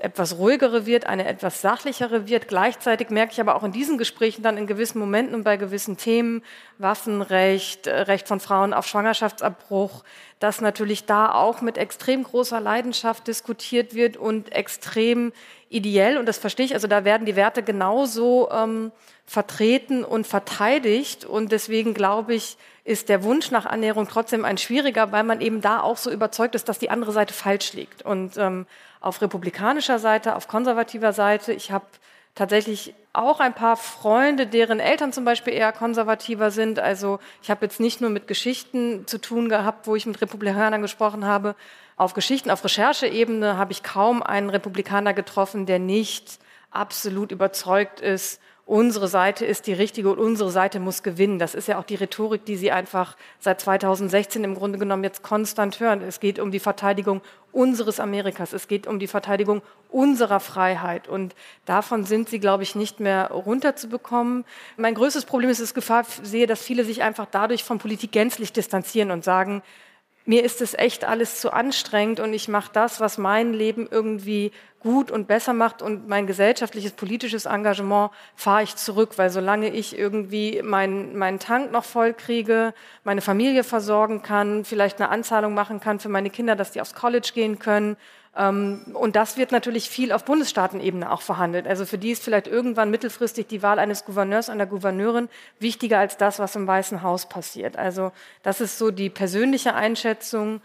etwas ruhigere wird, eine etwas sachlichere wird. Gleichzeitig merke ich aber auch in diesen Gesprächen dann in gewissen Momenten und bei gewissen Themen, Waffenrecht, äh, Recht von Frauen auf Schwangerschaftsabbruch, dass natürlich da auch mit extrem großer Leidenschaft diskutiert wird und extrem ideell. Und das verstehe ich. Also da werden die Werte genauso ähm, vertreten und verteidigt. Und deswegen glaube ich, ist der Wunsch nach Annäherung trotzdem ein schwieriger, weil man eben da auch so überzeugt ist, dass die andere Seite falsch liegt. Und ähm, auf republikanischer Seite, auf konservativer Seite, ich habe tatsächlich auch ein paar Freunde, deren Eltern zum Beispiel eher konservativer sind. Also ich habe jetzt nicht nur mit Geschichten zu tun gehabt, wo ich mit Republikanern gesprochen habe. Auf Geschichten, auf Rechercheebene habe ich kaum einen Republikaner getroffen, der nicht absolut überzeugt ist unsere Seite ist die richtige und unsere Seite muss gewinnen. Das ist ja auch die Rhetorik, die Sie einfach seit 2016 im Grunde genommen jetzt konstant hören. Es geht um die Verteidigung unseres Amerikas. Es geht um die Verteidigung unserer Freiheit. Und davon sind sie, glaube ich, nicht mehr runterzubekommen. Mein größtes Problem ist, ich Gefahr sehe, dass viele sich einfach dadurch von Politik gänzlich distanzieren und sagen, mir ist es echt alles zu anstrengend und ich mache das, was mein Leben irgendwie gut und besser macht und mein gesellschaftliches, politisches Engagement fahre ich zurück, weil solange ich irgendwie meinen mein Tank noch voll kriege, meine Familie versorgen kann, vielleicht eine Anzahlung machen kann für meine Kinder, dass die aufs College gehen können, und das wird natürlich viel auf Bundesstaatenebene auch verhandelt. Also für die ist vielleicht irgendwann mittelfristig die Wahl eines Gouverneurs, einer Gouverneurin wichtiger als das, was im Weißen Haus passiert. Also das ist so die persönliche Einschätzung.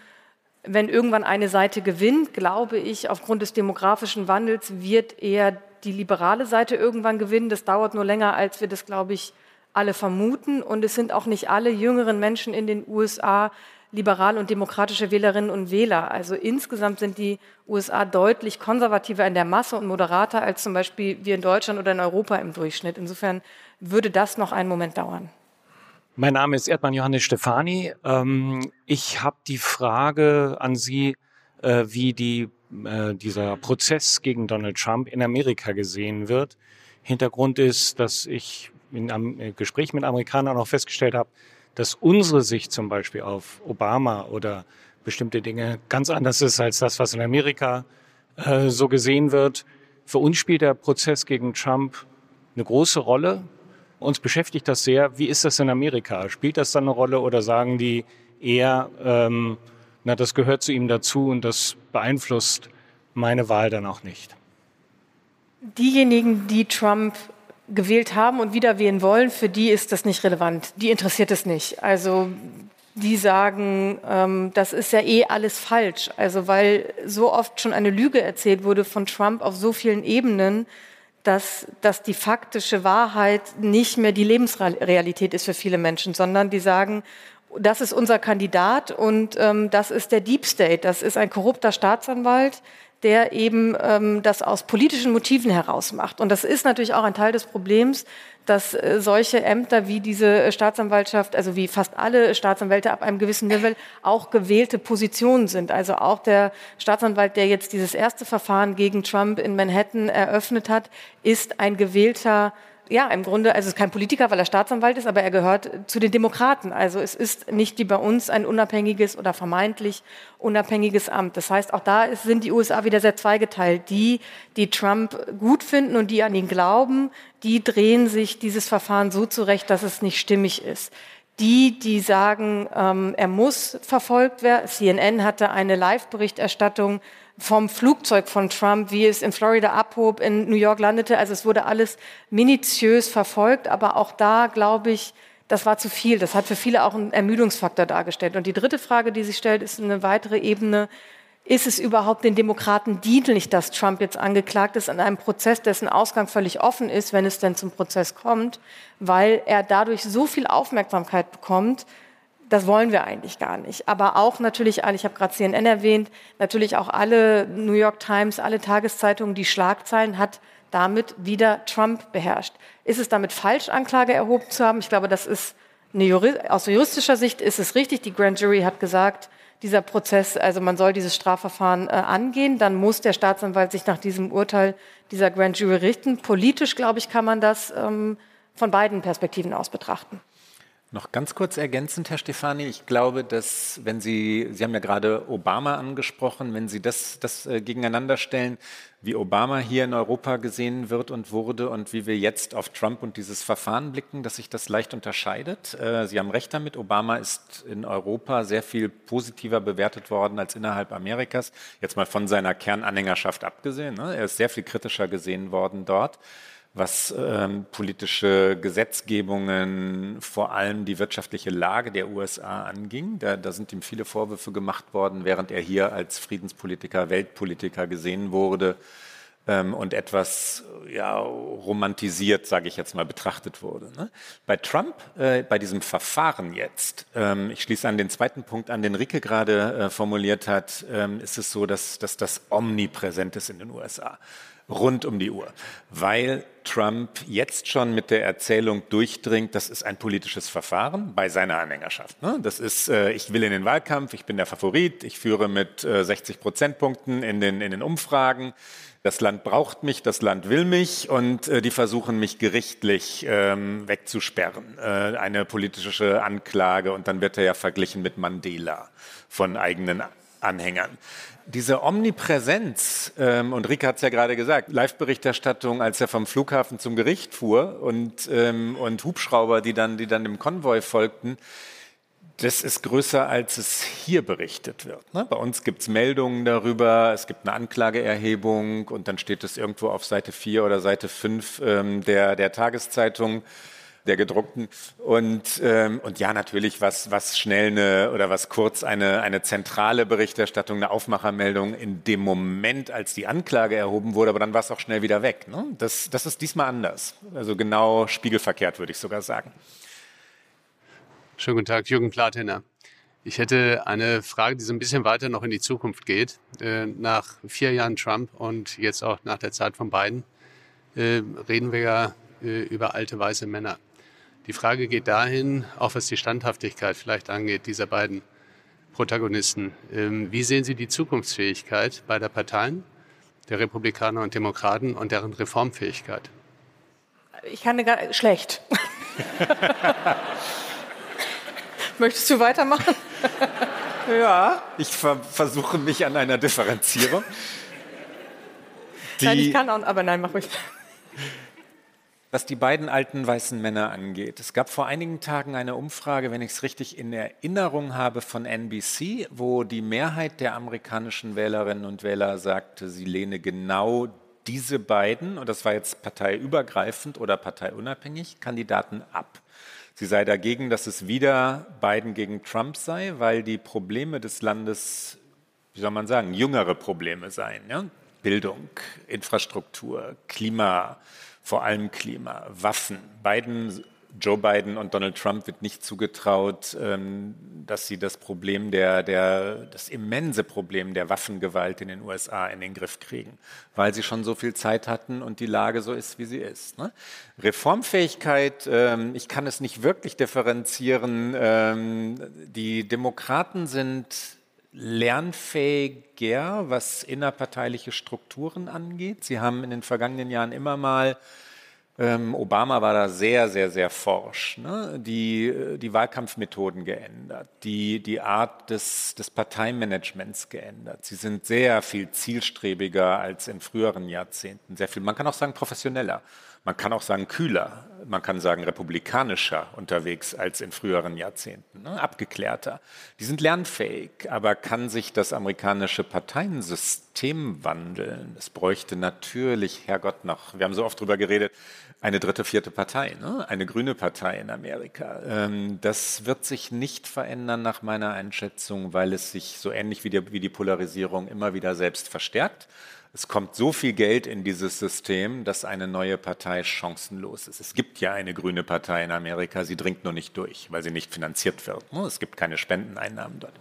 Wenn irgendwann eine Seite gewinnt, glaube ich, aufgrund des demografischen Wandels wird eher die liberale Seite irgendwann gewinnen. Das dauert nur länger, als wir das, glaube ich, alle vermuten. Und es sind auch nicht alle jüngeren Menschen in den USA liberale und demokratische Wählerinnen und Wähler. Also insgesamt sind die USA deutlich konservativer in der Masse und moderater als zum Beispiel wir in Deutschland oder in Europa im Durchschnitt. Insofern würde das noch einen Moment dauern. Mein Name ist Erdmann Johannes Stefani. Ähm, ich habe die Frage an Sie, äh, wie die, äh, dieser Prozess gegen Donald Trump in Amerika gesehen wird. Hintergrund ist, dass ich in einem Gespräch mit Amerikanern auch festgestellt habe, dass unsere Sicht zum Beispiel auf Obama oder bestimmte Dinge ganz anders ist als das, was in Amerika äh, so gesehen wird. Für uns spielt der Prozess gegen Trump eine große Rolle. Uns beschäftigt das sehr. Wie ist das in Amerika? Spielt das dann eine Rolle oder sagen die eher, ähm, na, das gehört zu ihm dazu und das beeinflusst meine Wahl dann auch nicht? Diejenigen, die Trump gewählt haben und wieder wählen wollen, für die ist das nicht relevant. Die interessiert es nicht. Also die sagen, ähm, das ist ja eh alles falsch. Also weil so oft schon eine Lüge erzählt wurde von Trump auf so vielen Ebenen, dass, dass die faktische Wahrheit nicht mehr die Lebensrealität ist für viele Menschen, sondern die sagen, das ist unser Kandidat und ähm, das ist der Deep State, das ist ein korrupter Staatsanwalt, der eben ähm, das aus politischen Motiven heraus macht. Und das ist natürlich auch ein Teil des Problems, dass äh, solche Ämter wie diese Staatsanwaltschaft, also wie fast alle Staatsanwälte ab einem gewissen Level, auch gewählte Positionen sind. Also auch der Staatsanwalt, der jetzt dieses erste Verfahren gegen Trump in Manhattan eröffnet hat, ist ein gewählter ja, im Grunde, also es ist kein Politiker, weil er Staatsanwalt ist, aber er gehört zu den Demokraten. Also es ist nicht wie bei uns ein unabhängiges oder vermeintlich unabhängiges Amt. Das heißt, auch da sind die USA wieder sehr zweigeteilt. Die, die Trump gut finden und die an ihn glauben, die drehen sich dieses Verfahren so zurecht, dass es nicht stimmig ist. Die, die sagen, ähm, er muss verfolgt werden. CNN hatte eine Live-Berichterstattung vom Flugzeug von Trump, wie es in Florida abhob, in New York landete. Also es wurde alles minutiös verfolgt, aber auch da glaube ich, das war zu viel. Das hat für viele auch einen Ermüdungsfaktor dargestellt. Und die dritte Frage, die sich stellt, ist eine weitere Ebene. Ist es überhaupt den Demokraten dienlich, dass Trump jetzt angeklagt ist an einem Prozess, dessen Ausgang völlig offen ist, wenn es denn zum Prozess kommt, weil er dadurch so viel Aufmerksamkeit bekommt, das wollen wir eigentlich gar nicht. Aber auch natürlich, ich habe gerade CNN erwähnt, natürlich auch alle New York Times, alle Tageszeitungen, die Schlagzeilen hat damit wieder Trump beherrscht. Ist es damit falsch, Anklage erhoben zu haben? Ich glaube, das ist eine aus juristischer Sicht ist es richtig. Die Grand Jury hat gesagt, dieser Prozess, also man soll dieses Strafverfahren äh, angehen, dann muss der Staatsanwalt sich nach diesem Urteil dieser Grand Jury richten. Politisch, glaube ich, kann man das ähm, von beiden Perspektiven aus betrachten. Noch ganz kurz ergänzend, Herr Stefani, ich glaube, dass wenn Sie, Sie haben ja gerade Obama angesprochen, wenn Sie das, das äh, gegeneinander stellen, wie Obama hier in Europa gesehen wird und wurde und wie wir jetzt auf Trump und dieses Verfahren blicken, dass sich das leicht unterscheidet. Äh, Sie haben recht damit, Obama ist in Europa sehr viel positiver bewertet worden als innerhalb Amerikas, jetzt mal von seiner Kernanhängerschaft abgesehen. Ne? Er ist sehr viel kritischer gesehen worden dort was ähm, politische Gesetzgebungen, vor allem die wirtschaftliche Lage der USA anging. Da, da, sind ihm viele Vorwürfe gemacht worden, während er hier als Friedenspolitiker, Weltpolitiker gesehen wurde ähm, und etwas ja, romantisiert, sage ich jetzt mal, betrachtet wurde. Ne? Bei Trump, äh, bei diesem Verfahren jetzt, ähm, ich schließe an den zweiten Punkt an, den Ricke gerade äh, formuliert hat, ähm, ist es so, dass, dass das omnipräsent ist in den USA. Rund um die Uhr, weil Trump jetzt schon mit der Erzählung durchdringt, das ist ein politisches Verfahren bei seiner Anhängerschaft. Ne? Das ist, äh, ich will in den Wahlkampf, ich bin der Favorit, ich führe mit 60 Prozentpunkten in den, in den Umfragen. Das Land braucht mich, das Land will mich und äh, die versuchen mich gerichtlich ähm, wegzusperren. Äh, eine politische Anklage und dann wird er ja verglichen mit Mandela von eigenen Anhängern. Diese Omnipräsenz, ähm, und Rika hat es ja gerade gesagt, Live-Berichterstattung, als er vom Flughafen zum Gericht fuhr und, ähm, und Hubschrauber, die dann, die dann dem Konvoi folgten, das ist größer, als es hier berichtet wird. Ne? Bei uns gibt es Meldungen darüber, es gibt eine Anklageerhebung und dann steht es irgendwo auf Seite 4 oder Seite 5 ähm, der, der Tageszeitung der gedruckten. Und, ähm, und ja, natürlich, was, was schnell eine oder was kurz eine, eine zentrale Berichterstattung, eine Aufmachermeldung in dem Moment, als die Anklage erhoben wurde, aber dann war es auch schnell wieder weg. Ne? Das, das ist diesmal anders. Also genau spiegelverkehrt, würde ich sogar sagen. Schönen guten Tag, Jürgen Plathener. Ich hätte eine Frage, die so ein bisschen weiter noch in die Zukunft geht. Äh, nach vier Jahren Trump und jetzt auch nach der Zeit von Biden äh, reden wir ja äh, über alte weiße Männer. Die Frage geht dahin, auch was die Standhaftigkeit vielleicht angeht, dieser beiden Protagonisten. Ähm, wie sehen Sie die Zukunftsfähigkeit beider Parteien, der Republikaner und Demokraten und deren Reformfähigkeit? Ich kann eine schlecht. [LAUGHS] Möchtest du weitermachen? ja, ich ver versuche mich an einer Differenzierung. Die, nein, ich kann auch, aber nein, mach ruhig. Was die beiden alten weißen Männer angeht, es gab vor einigen Tagen eine Umfrage, wenn ich es richtig in Erinnerung habe, von NBC, wo die Mehrheit der amerikanischen Wählerinnen und Wähler sagte, sie lehne genau diese beiden, und das war jetzt parteiübergreifend oder parteiunabhängig, Kandidaten ab. Sie sei dagegen, dass es wieder Biden gegen Trump sei, weil die Probleme des Landes, wie soll man sagen, jüngere Probleme seien. Ja? Bildung, Infrastruktur, Klima, vor allem Klima, Waffen. Biden Joe Biden und Donald Trump wird nicht zugetraut, ähm, dass sie das Problem der, der, das immense Problem der Waffengewalt in den USA in den Griff kriegen, weil sie schon so viel Zeit hatten und die Lage so ist, wie sie ist. Ne? Reformfähigkeit, ähm, ich kann es nicht wirklich differenzieren. Ähm, die Demokraten sind lernfähiger, was innerparteiliche Strukturen angeht. Sie haben in den vergangenen Jahren immer mal ähm, Obama war da sehr, sehr, sehr forsch. Ne? Die, die Wahlkampfmethoden geändert, die, die Art des, des Parteimanagements geändert. Sie sind sehr viel zielstrebiger als in früheren Jahrzehnten. Sehr viel, man kann auch sagen professioneller. Man kann auch sagen kühler, man kann sagen republikanischer unterwegs als in früheren Jahrzehnten, ne? abgeklärter. Die sind lernfähig, aber kann sich das amerikanische Parteiensystem wandeln? Es bräuchte natürlich, Herrgott, noch, wir haben so oft drüber geredet, eine dritte, vierte Partei, ne? eine grüne Partei in Amerika. Ähm, das wird sich nicht verändern nach meiner Einschätzung, weil es sich so ähnlich wie die, wie die Polarisierung immer wieder selbst verstärkt. Es kommt so viel Geld in dieses System, dass eine neue Partei chancenlos ist. Es gibt ja eine grüne Partei in Amerika, sie dringt nur nicht durch, weil sie nicht finanziert wird. Ne? Es gibt keine Spendeneinnahmen dort.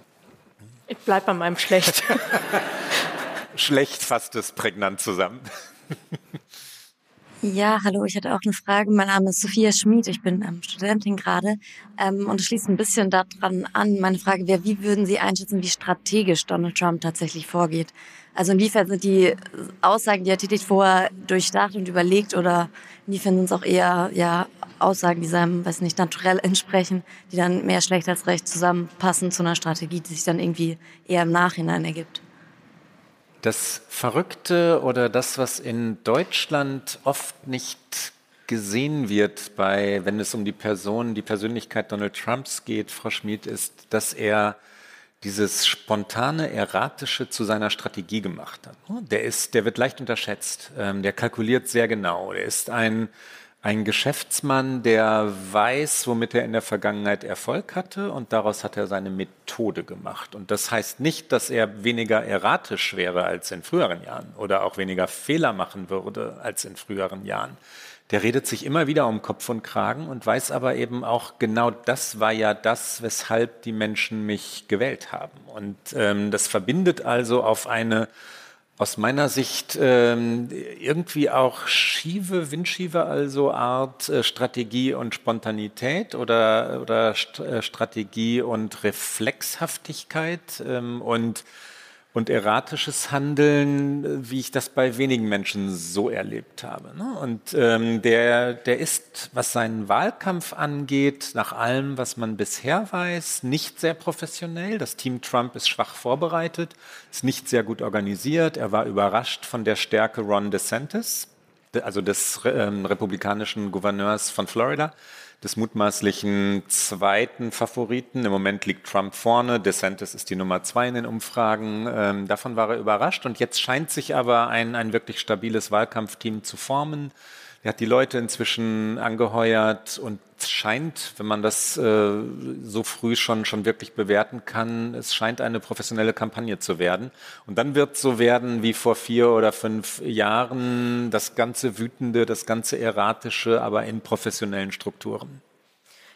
Ich bleibe bei meinem Schlecht. [LAUGHS] Schlecht fasst es prägnant zusammen. [LAUGHS] Ja, hallo, ich hatte auch eine Frage. Mein Name ist Sophia Schmid, ich bin ähm, Studentin gerade ähm, und es schließt ein bisschen daran an. Meine Frage wäre, wie würden Sie einschätzen, wie strategisch Donald Trump tatsächlich vorgeht? Also inwiefern sind die Aussagen, die er tätigt, vorher durchdacht und überlegt oder inwiefern sind es auch eher ja, Aussagen, die seinem, weiß nicht, naturell entsprechen, die dann mehr schlecht als recht zusammenpassen zu einer Strategie, die sich dann irgendwie eher im Nachhinein ergibt? Das Verrückte oder das, was in Deutschland oft nicht gesehen wird, bei, wenn es um die Person, die Persönlichkeit Donald Trumps geht, Frau Schmid, ist, dass er dieses spontane, erratische zu seiner Strategie gemacht hat. Der ist, der wird leicht unterschätzt. Ähm, der kalkuliert sehr genau. Der ist ein ein Geschäftsmann, der weiß, womit er in der Vergangenheit Erfolg hatte und daraus hat er seine Methode gemacht. Und das heißt nicht, dass er weniger erratisch wäre als in früheren Jahren oder auch weniger Fehler machen würde als in früheren Jahren. Der redet sich immer wieder um Kopf und Kragen und weiß aber eben auch, genau das war ja das, weshalb die Menschen mich gewählt haben. Und ähm, das verbindet also auf eine Aus meiner Sicht ähm, irgendwie auch schiefe, windschiefe, also Art äh, Strategie und Spontanität oder, oder St äh, Strategie und Reflexhaftigkeit ähm, und und erratisches Handeln, wie ich das bei wenigen Menschen so erlebt habe. Ne? Und ähm, der, der ist, was seinen Wahlkampf angeht, nach allem, was man bisher weiß, nicht sehr professionell. Das Team Trump ist schwach vorbereitet, ist nicht sehr gut organisiert. Er war überrascht von der Stärke Ron DeSantis, also des ähm, republikanischen Gouverneurs von Florida des mutmaßlichen zweiten Favoriten. Im Moment liegt Trump vorne, DeSantis ist die Nummer zwei in den Umfragen. Ähm, davon war er überrascht. Und jetzt scheint sich aber ein, ein wirklich stabiles Wahlkampfteam zu formen. Er hat die Leute inzwischen angeheuert und es scheint, wenn man das äh, so früh schon, schon wirklich bewerten kann, es scheint eine professionelle Kampagne zu werden. Und dann wird es so werden wie vor vier oder fünf Jahren, das ganze Wütende, das ganze Erratische, aber in professionellen Strukturen.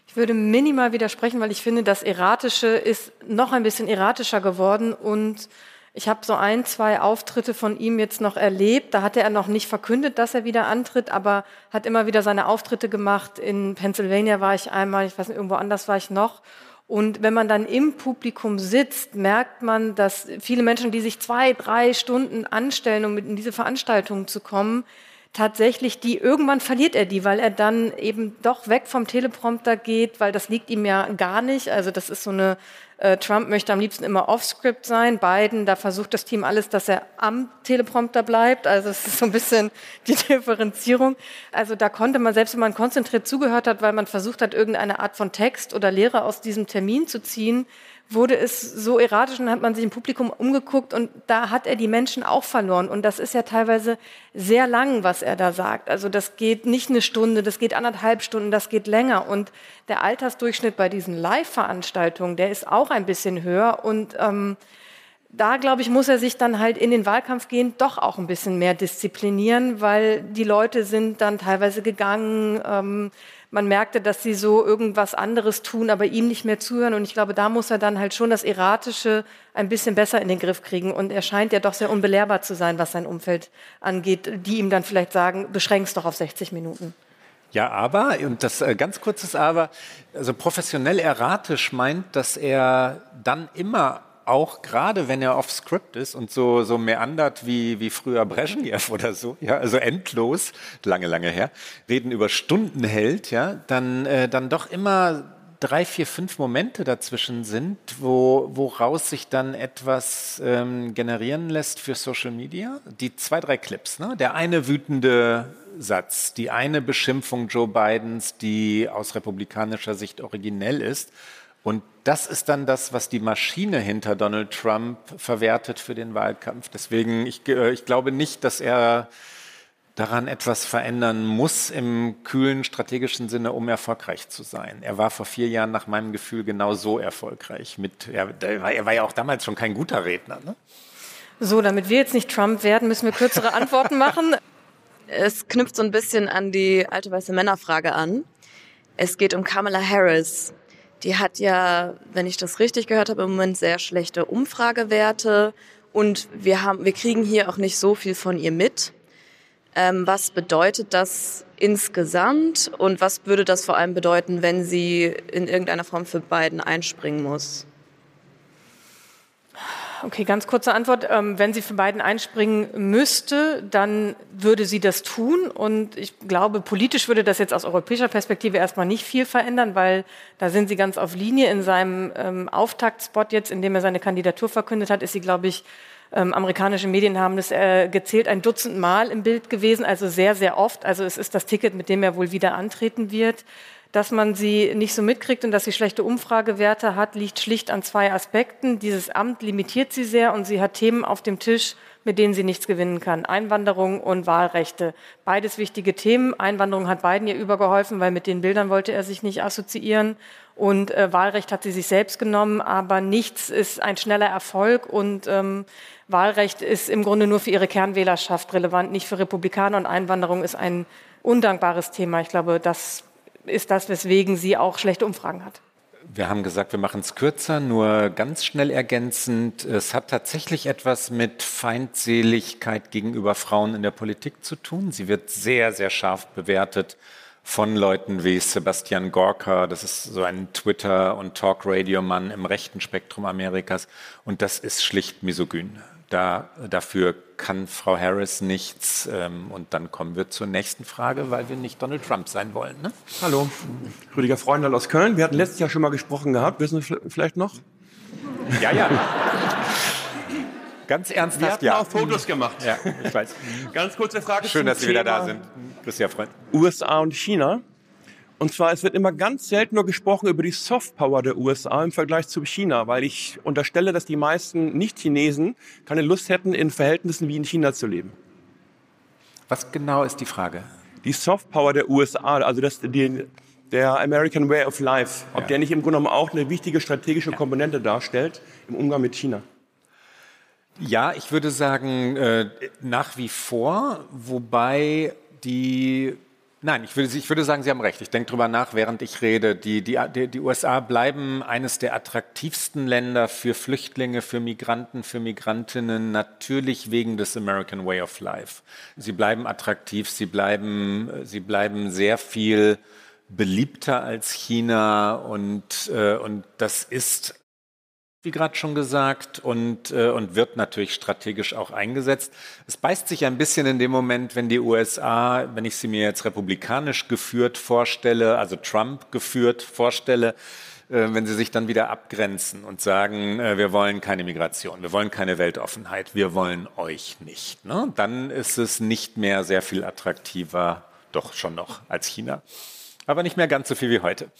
Ich würde minimal widersprechen, weil ich finde, das Erratische ist noch ein bisschen erratischer geworden und ich habe so ein, zwei Auftritte von ihm jetzt noch erlebt. Da hatte er noch nicht verkündet, dass er wieder antritt, aber hat immer wieder seine Auftritte gemacht. In Pennsylvania war ich einmal, ich weiß nicht, irgendwo anders war ich noch. Und wenn man dann im Publikum sitzt, merkt man, dass viele Menschen, die sich zwei, drei Stunden anstellen, um in diese Veranstaltung zu kommen, tatsächlich die, irgendwann verliert er die, weil er dann eben doch weg vom Teleprompter geht, weil das liegt ihm ja gar nicht. Also das ist so eine äh, Trump möchte am liebsten immer off-script sein. Biden, da versucht das Team alles, dass er am Teleprompter bleibt. Also es ist so ein bisschen [LAUGHS] die Differenzierung. Also da konnte man, selbst wenn man konzentriert zugehört hat, weil man versucht hat, irgendeine Art von Text oder Lehre aus diesem Termin zu ziehen, wurde es so erratisch und hat man sich im Publikum umgeguckt und da hat er die Menschen auch verloren. Und das ist ja teilweise sehr lang, was er da sagt. Also das geht nicht eine Stunde, das geht anderthalb Stunden, das geht länger. Und der Altersdurchschnitt bei diesen Live-Veranstaltungen, der ist auch ein bisschen höher. Und ähm, da, glaube ich, muss er sich dann halt in den Wahlkampf gehen, doch auch ein bisschen mehr disziplinieren, weil die Leute sind dann teilweise gegangen. Ähm, man merkte, dass sie so irgendwas anderes tun, aber ihm nicht mehr zuhören. Und ich glaube, da muss er dann halt schon das Erratische ein bisschen besser in den Griff kriegen. Und er scheint ja doch sehr unbelehrbar zu sein, was sein Umfeld angeht, die ihm dann vielleicht sagen, beschränkst doch auf 60 Minuten. Ja, aber, und das äh, ganz kurzes Aber, also professionell erratisch meint, dass er dann immer auch gerade wenn er off-script ist und so, so meandert wie, wie früher Brezhnev [LAUGHS] oder so, ja, also endlos, lange, lange her, Reden über Stunden hält, ja, dann, äh, dann doch immer drei, vier, fünf Momente dazwischen sind, wo, woraus sich dann etwas ähm, generieren lässt für Social Media. Die zwei, drei Clips, ne? Der eine wütende Satz, die eine Beschimpfung Joe Bidens, die aus republikanischer Sicht originell ist und das ist dann das, was die Maschine hinter Donald Trump verwertet für den Wahlkampf. Deswegen, ich, ich glaube nicht, dass er daran etwas verändern muss im kühlen strategischen Sinne, um erfolgreich zu sein. Er war vor vier Jahren nach meinem Gefühl genau so erfolgreich. Mit, er, er war ja auch damals schon kein guter Redner. Ne? So, damit wir jetzt nicht Trump werden, müssen wir kürzere Antworten [LAUGHS] machen. Es knüpft so ein bisschen an die alte weiße Männerfrage an. Es geht um Kamala Harris. Die hat ja, wenn ich das richtig gehört habe, im Moment sehr schlechte Umfragewerte und wir haben, wir kriegen hier auch nicht so viel von ihr mit. Ähm, was bedeutet das insgesamt und was würde das vor allem bedeuten, wenn sie in irgendeiner Form für Biden einspringen muss? Okay, ganz kurze Antwort. Ähm, wenn sie für Biden einspringen müsste, dann würde sie das tun. Und ich glaube, politisch würde das jetzt aus europäischer Perspektive erstmal nicht viel verändern, weil da sind sie ganz auf Linie. In seinem ähm, Auftaktspot jetzt, in dem er seine Kandidatur verkündet hat, ist sie, glaube ich, ähm, amerikanische Medien haben das äh, gezählt, ein Dutzend Mal im Bild gewesen, also sehr, sehr oft. Also es ist das Ticket, mit dem er wohl wieder antreten wird. Dass man sie nicht so mitkriegt und dass sie schlechte Umfragewerte hat, liegt schlicht an zwei Aspekten. Dieses Amt limitiert sie sehr und sie hat Themen auf dem Tisch, mit denen sie nichts gewinnen kann. Einwanderung und Wahlrechte. Beides wichtige Themen. Einwanderung hat Biden ihr übergeholfen, weil mit den Bildern wollte er sich nicht assoziieren. Und äh, Wahlrecht hat sie sich selbst genommen, aber nichts ist ein schneller Erfolg und ähm, Wahlrecht ist im Grunde nur für ihre Kernwählerschaft relevant, nicht für Republikaner und Einwanderung ist ein undankbares Thema. Ich glaube, das ist das, weswegen sie auch schlechte Umfragen hat. Wir haben gesagt, wir machen es kürzer, nur ganz schnell ergänzend. Es hat tatsächlich etwas mit Feindseligkeit gegenüber Frauen in der Politik zu tun. Sie wird sehr, sehr scharf bewertet von Leuten wie Sebastian Gorka, das ist so ein Twitter- und Talk-Radio-Mann im rechten Spektrum Amerikas. Und das ist schlicht misogyn. Da, dafür kann Frau Harris nichts. Ähm, und dann kommen wir zur nächsten Frage, weil wir nicht Donald Trump sein wollen. Ne? Hallo, Rüdiger Freundal aus Köln. Wir hatten letztes Jahr schon mal gesprochen gehabt. Wissen Sie vielleicht noch? Ja, ja. Ganz ernsthaft, Wir ja. auch Fotos gemacht. Ja, ich weiß. Ganz kurze Frage Schön, zum dass Sie wieder da sind. Christian Freund. USA und China. Und zwar, es wird immer ganz selten nur gesprochen über die Softpower der USA im Vergleich zu China, weil ich unterstelle, dass die meisten Nicht-Chinesen keine Lust hätten, in Verhältnissen wie in China zu leben. Was genau ist die Frage? Die Softpower der USA, also das, die, der American Way of Life, ob Ja. der nicht im Grunde genommen auch eine wichtige strategische Komponente darstellt im Umgang mit China. Ja, ich würde sagen, äh, nach wie vor, wobei die. Nein, ich würde, ich würde sagen, Sie haben recht. Ich denke drüber nach, während ich rede. Die, die, die, USA bleiben eines der attraktivsten Länder für Flüchtlinge, für Migranten, für Migrantinnen, natürlich wegen des American Way of Life. Sie bleiben attraktiv, sie bleiben, sie bleiben sehr viel beliebter als China und, äh, und das ist wie gerade schon gesagt, und, äh, und wird natürlich strategisch auch eingesetzt. Es beißt sich ein bisschen in dem Moment, wenn die USA, wenn ich sie mir jetzt republikanisch geführt vorstelle, also Trump geführt vorstelle, äh, wenn sie sich dann wieder abgrenzen und sagen, äh, wir wollen keine Migration, wir wollen keine Weltoffenheit, wir wollen euch nicht. Ne? Dann ist es nicht mehr sehr viel attraktiver, doch schon noch, als China. Aber nicht mehr ganz so viel wie heute.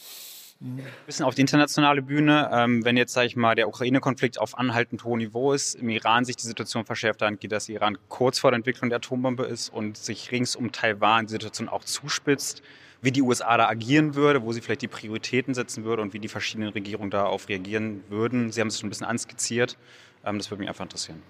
Bisschen auf die internationale Bühne. Ähm, wenn jetzt, sage ich mal, der Ukraine-Konflikt auf anhaltend hohem Niveau ist, im Iran sich die Situation verschärft, dann geht, dass Iran kurz vor der Entwicklung der Atombombe ist und sich rings um Taiwan die Situation auch zuspitzt, wie die USA da agieren würde, wo sie vielleicht die Prioritäten setzen würde und wie die verschiedenen Regierungen darauf reagieren würden. Sie haben es schon ein bisschen anskizziert. Ähm, das würde mich einfach interessieren.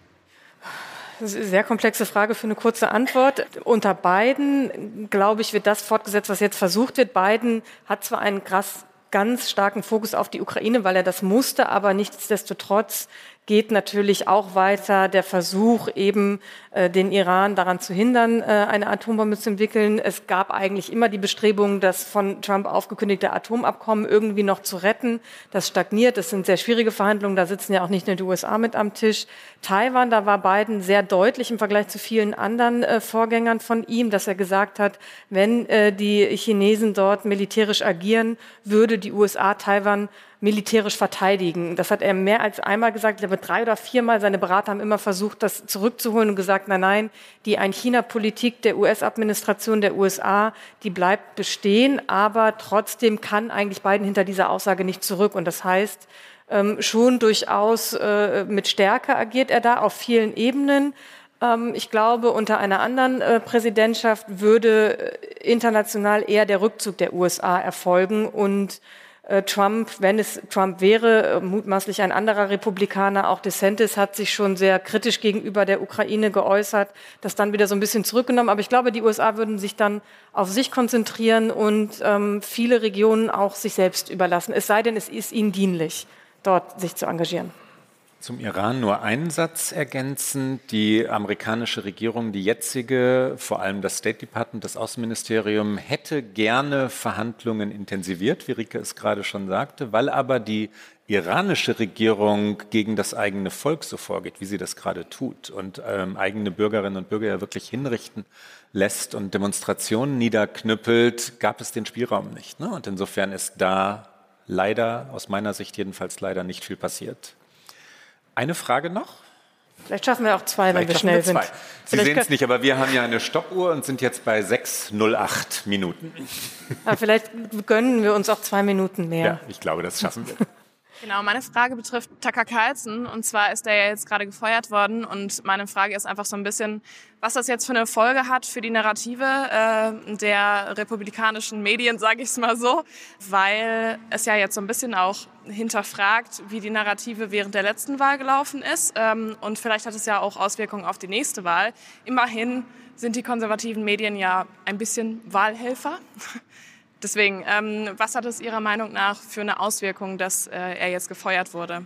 Sehr komplexe Frage für eine kurze Antwort. Unter Biden, glaube ich, wird das fortgesetzt, was jetzt versucht wird. Biden hat zwar einen krass, ganz starken Fokus auf die Ukraine, weil er das musste, aber nichtsdestotrotz geht natürlich auch weiter der Versuch, eben äh, den Iran daran zu hindern, äh, eine Atombombe zu entwickeln. Es gab eigentlich immer die Bestrebungen, das von Trump aufgekündigte Atomabkommen irgendwie noch zu retten. Das stagniert. Das sind sehr schwierige Verhandlungen. Da sitzen ja auch nicht nur die USA mit am Tisch. Taiwan, da war Biden sehr deutlich im Vergleich zu vielen anderen äh, Vorgängern von ihm, dass er gesagt hat, wenn äh, die Chinesen dort militärisch agieren, würde die USA Taiwan militärisch verteidigen. Das hat er mehr als einmal gesagt. Ich glaube, drei oder viermal. Seine Berater haben immer versucht, das zurückzuholen und gesagt, nein, nein, die Ein-China-Politik der US-Administration der USA, die bleibt bestehen, aber trotzdem kann eigentlich Biden hinter dieser Aussage nicht zurück. Und das heißt, ähm, schon durchaus äh, mit Stärke agiert er da auf vielen Ebenen. Ähm, ich glaube, unter einer anderen äh, Präsidentschaft würde äh, international eher der Rückzug der USA erfolgen und äh, Trump, wenn es Trump wäre, äh, mutmaßlich ein anderer Republikaner, auch DeSantis hat sich schon sehr kritisch gegenüber der Ukraine geäußert, das dann wieder so ein bisschen zurückgenommen. Aber ich glaube, die USA würden sich dann auf sich konzentrieren und ähm, viele Regionen auch sich selbst überlassen. Es sei denn, es ist ihnen dienlich, dort sich zu engagieren. Zum Iran nur einen Satz ergänzend. Die amerikanische Regierung, die jetzige, vor allem das State Department, das Außenministerium, hätte gerne Verhandlungen intensiviert, wie Rike es gerade schon sagte, weil aber die iranische Regierung gegen das eigene Volk so vorgeht, wie sie das gerade tut und ähm, eigene Bürgerinnen und Bürger ja wirklich hinrichten lässt und Demonstrationen niederknüppelt, gab es den Spielraum nicht. Ne? Und insofern ist da leider, aus meiner Sicht jedenfalls leider nicht viel passiert. Eine Frage noch? Vielleicht schaffen wir auch zwei, wenn Vielleicht wir schaffen schnell wir zwei. sind. Sie sehen es nicht, aber wir haben ja eine Stoppuhr und sind jetzt bei 6,08 Minuten. Aber vielleicht gönnen wir uns auch zwei Minuten mehr. Ja, ich glaube, das schaffen wir. [LAUGHS] Genau, meine Frage betrifft Tucker Carlson. Und zwar ist er ja jetzt gerade gefeuert worden. Und meine Frage ist einfach so ein bisschen, was das jetzt für eine Folge hat für die Narrative äh, der republikanischen Medien, [LAUGHS] sage ich es mal so. Weil es ja jetzt so ein bisschen auch hinterfragt, wie die Narrative während der letzten Wahl gelaufen ist. Ähm, und vielleicht hat es ja auch Auswirkungen auf die nächste Wahl. Immerhin sind die konservativen Medien ja ein bisschen Wahlhelfer. [LAUGHS] Deswegen, ähm, was hat es Ihrer Meinung nach für eine Auswirkung, dass äh, er jetzt gefeuert wurde?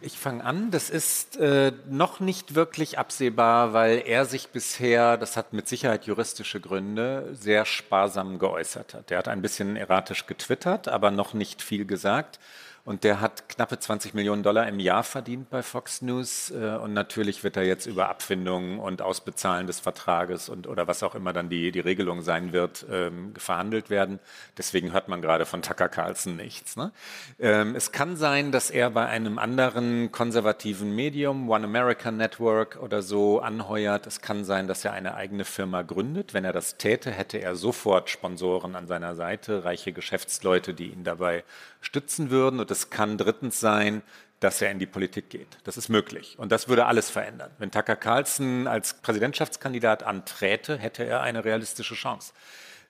Ich fange an. Das ist äh, noch nicht wirklich absehbar, weil er sich bisher, das hat mit Sicherheit juristische Gründe, sehr sparsam geäußert hat. Er hat ein bisschen erratisch getwittert, aber noch nicht viel gesagt. Und der hat knappe 20 Millionen Dollar im Jahr verdient bei Fox News. Äh, und natürlich wird er jetzt über Abfindungen und Ausbezahlen des Vertrages und oder was auch immer dann die, die Regelung sein wird, ähm, verhandelt werden. Deswegen hört man gerade von Tucker Carlson nichts. Ne? Ähm, es kann sein, dass er bei einem anderen konservativen Medium, One America Network oder so, anheuert. Es kann sein, dass er eine eigene Firma gründet. Wenn er das täte, hätte er sofort Sponsoren an seiner Seite, reiche Geschäftsleute, die ihn dabei stützen würden. Und es kann drittens sein, dass er in die Politik geht. Das ist möglich. Und das würde alles verändern. Wenn Tucker Carlson als Präsidentschaftskandidat anträte, hätte er eine realistische Chance.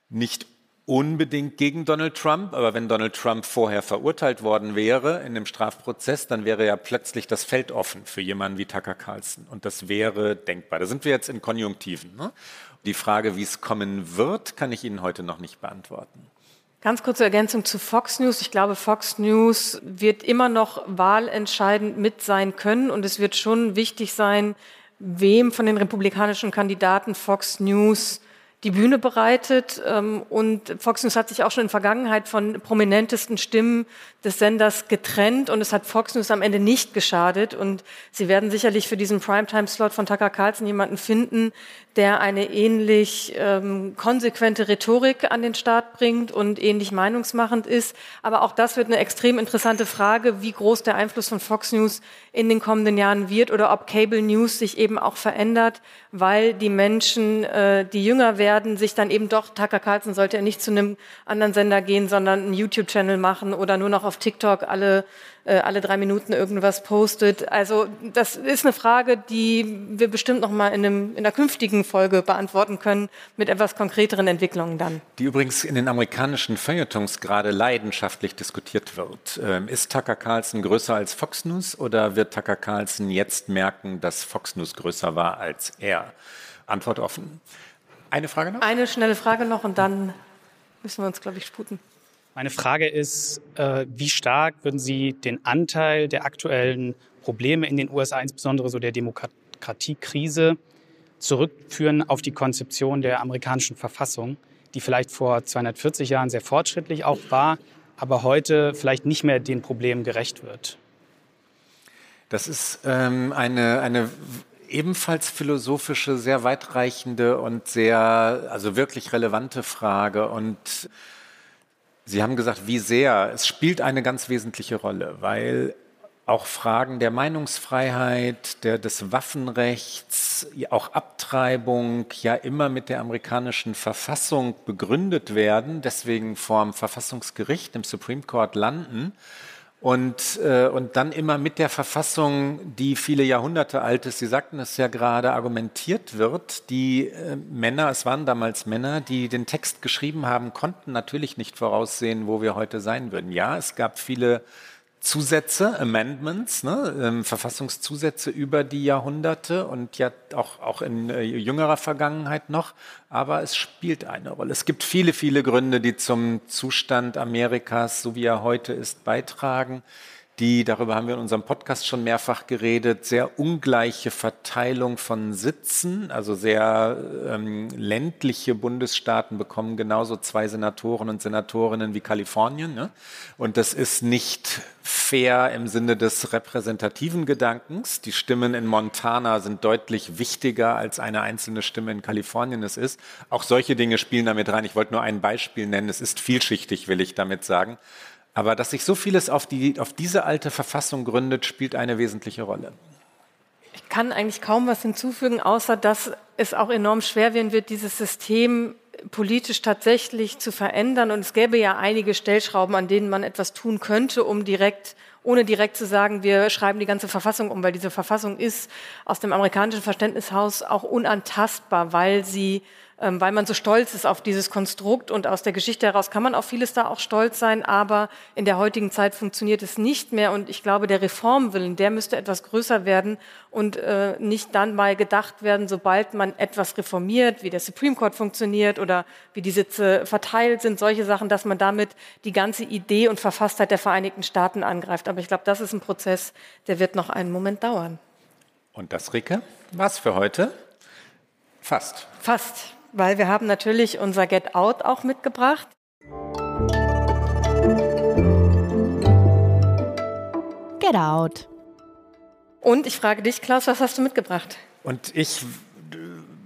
Nicht unbedingt gegen Donald Trump, aber wenn Donald Trump vorher verurteilt worden wäre in dem Strafprozess, dann wäre ja plötzlich das Feld offen für jemanden wie Tucker Carlson. Und das wäre denkbar. Da sind wir jetzt in Konjunktiven. Ne? Die Frage, wie es kommen wird, kann ich Ihnen heute noch nicht beantworten. Ganz kurze Ergänzung zu Fox News. Ich glaube, Fox News wird immer noch wahlentscheidend mit sein können und es wird schon wichtig sein, wem von den republikanischen Kandidaten Fox News die Bühne bereitet. Ähm, und Fox News hat sich auch schon in Vergangenheit von prominentesten Stimmen des Senders getrennt und es hat Fox News am Ende nicht geschadet. Und Sie werden sicherlich für diesen Primetime-Slot von Tucker Carlson jemanden finden, der eine ähnlich ähm, konsequente Rhetorik an den Start bringt und ähnlich meinungsmachend ist. Aber auch das wird eine extrem interessante Frage, wie groß der Einfluss von Fox News in den kommenden Jahren wird oder ob Cable News sich eben auch verändert, weil die Menschen, äh, die jünger werden, sich dann eben doch, Tucker Carlson sollte ja nicht zu einem anderen Sender gehen, sondern einen YouTube-Channel machen oder nur noch auf TikTok alle äh, alle drei Minuten irgendwas postet. Also das ist eine Frage, die wir bestimmt noch mal in, einem, in einer künftigen Folge beantworten können mit etwas konkreteren Entwicklungen dann. Die übrigens in den amerikanischen Feuilletons gerade leidenschaftlich diskutiert wird. Ähm, ist Tucker Carlson größer als Fox News oder wird Tucker Carlson jetzt merken, dass Fox News größer war als er? Antwort offen. Eine Frage noch? Eine schnelle Frage noch und dann müssen wir uns, glaube ich, sputen. Meine Frage ist, äh, wie stark würden Sie den Anteil der aktuellen Probleme in den USA, insbesondere so der Demokratiekrise, zurückführen auf die Konzeption der amerikanischen Verfassung, die vielleicht vor 240 Jahren sehr fortschrittlich auch war, aber heute vielleicht nicht mehr den Problemen gerecht wird? Das ist ähm, eine, eine ebenfalls philosophische, sehr weitreichende und sehr, also wirklich relevante Frage. Und Sie haben gesagt, wie sehr. Es spielt eine ganz wesentliche Rolle, weil auch Fragen der Meinungsfreiheit, der, des Waffenrechts, auch Abtreibung ja immer mit der amerikanischen Verfassung begründet werden, deswegen vorm Verfassungsgericht im Supreme Court landen und, äh, und dann immer mit der Verfassung, die viele Jahrhunderte alt ist, Sie sagten es ja gerade, argumentiert wird. Die äh, Männer, es waren damals Männer, die den Text geschrieben haben, konnten natürlich nicht voraussehen, wo wir heute sein würden. Ja, es gab viele Zusätze, Amendments, ne, ähm, Verfassungszusätze über die Jahrhunderte und ja auch, auch in äh, jüngerer Vergangenheit noch, aber es spielt eine Rolle. Es gibt viele, viele Gründe, die zum Zustand Amerikas, so wie er heute ist, beitragen die, darüber haben wir in unserem Podcast schon mehrfach geredet, sehr ungleiche Verteilung von Sitzen, also sehr ähm, ländliche Bundesstaaten bekommen genauso zwei Senatoren und Senatorinnen wie Kalifornien. Ne? Und das ist nicht fair im Sinne des repräsentativen Gedankens. Die Stimmen in Montana sind deutlich wichtiger als eine einzelne Stimme in Kalifornien es ist. Auch solche Dinge spielen damit rein. Ich wollte nur ein Beispiel nennen. Es ist vielschichtig, will ich damit sagen. Aber dass sich so vieles auf, die, auf diese alte Verfassung gründet, spielt eine wesentliche Rolle. Ich kann eigentlich kaum was hinzufügen, außer dass es auch enorm schwer werden wird, dieses System politisch tatsächlich zu verändern. Und es gäbe ja einige Stellschrauben, an denen man etwas tun könnte, um direkt, ohne direkt zu sagen, wir schreiben die ganze Verfassung um, weil diese Verfassung ist aus dem amerikanischen Verständnishaus auch unantastbar, weil sie weil man so stolz ist auf dieses Konstrukt und aus der Geschichte heraus kann man auf vieles da auch stolz sein, aber in der heutigen Zeit funktioniert es nicht mehr und ich glaube, der Reformwillen, der müsste etwas größer werden und äh, nicht dann mal gedacht werden, sobald man etwas reformiert, wie der Supreme Court funktioniert oder wie die Sitze verteilt sind, solche Sachen, dass man damit die ganze Idee und Verfasstheit der Vereinigten Staaten angreift. Aber ich glaube, das ist ein Prozess, der wird noch einen Moment dauern. Und das, Ricke, was für heute? Fast. Fast weil wir haben natürlich unser Get Out auch mitgebracht. Get Out. Und ich frage dich, Klaus, was hast du mitgebracht? Und ich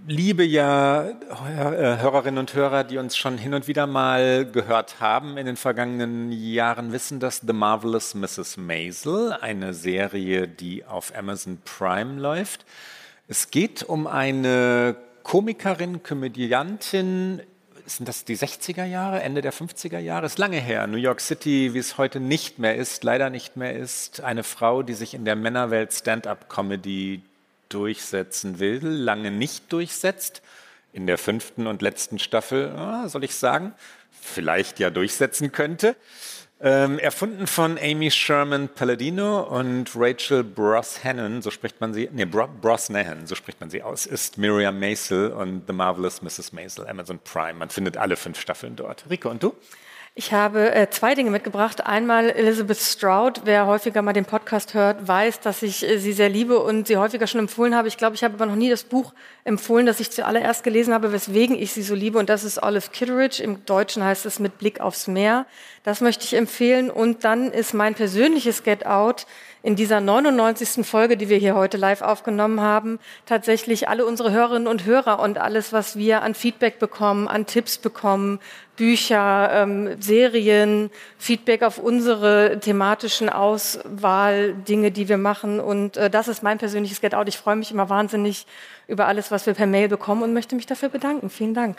liebe ja äh, Hörerinnen und Hörer, die uns schon hin und wieder mal gehört haben in den vergangenen Jahren, wissen, dass The Marvelous Mrs. Maisel, eine Serie, die auf Amazon Prime läuft. Es geht um eine Komikerin, Komödiantin, sind das die 60er Jahre, Ende der 50er Jahre? Ist lange her. New York City, wie es heute nicht mehr ist, leider nicht mehr ist. Eine Frau, die sich in der Männerwelt Stand-up-Comedy durchsetzen will, lange nicht durchsetzt. In der fünften und letzten Staffel, soll ich sagen, vielleicht ja durchsetzen könnte. Ähm, erfunden von Amy Sherman Palladino und Rachel Brosnahan, so spricht man sie, nee, Brosnahan, so spricht man sie aus, ist Miriam Maisel und The Marvelous Mrs. Maisel, Amazon Prime. Man findet alle fünf Staffeln dort. Rico, und du? Ich habe äh, zwei Dinge mitgebracht. Einmal Elizabeth Stroud. Wer häufiger mal den Podcast hört, weiß, dass ich äh, sie sehr liebe und sie häufiger schon empfohlen habe. Ich glaube, ich habe aber noch nie das Buch empfohlen, das ich zuallererst gelesen habe, weswegen ich sie so liebe. Und das ist Olive Kitteridge. Im Deutschen heißt es Mit Blick aufs Meer. Das möchte ich empfehlen. Und dann ist mein persönliches Get Out in dieser 99. Folge, die wir hier heute live aufgenommen haben, tatsächlich alle unsere Hörerinnen und Hörer und alles, was wir an Feedback bekommen, an Tipps bekommen, Bücher, ähm, Serien, Feedback auf unsere thematischen Auswahl, Dinge, die wir machen. Und äh, das ist mein persönliches Get Out. Ich freue mich immer wahnsinnig über alles, was wir per Mail bekommen und möchte mich dafür bedanken. Vielen Dank.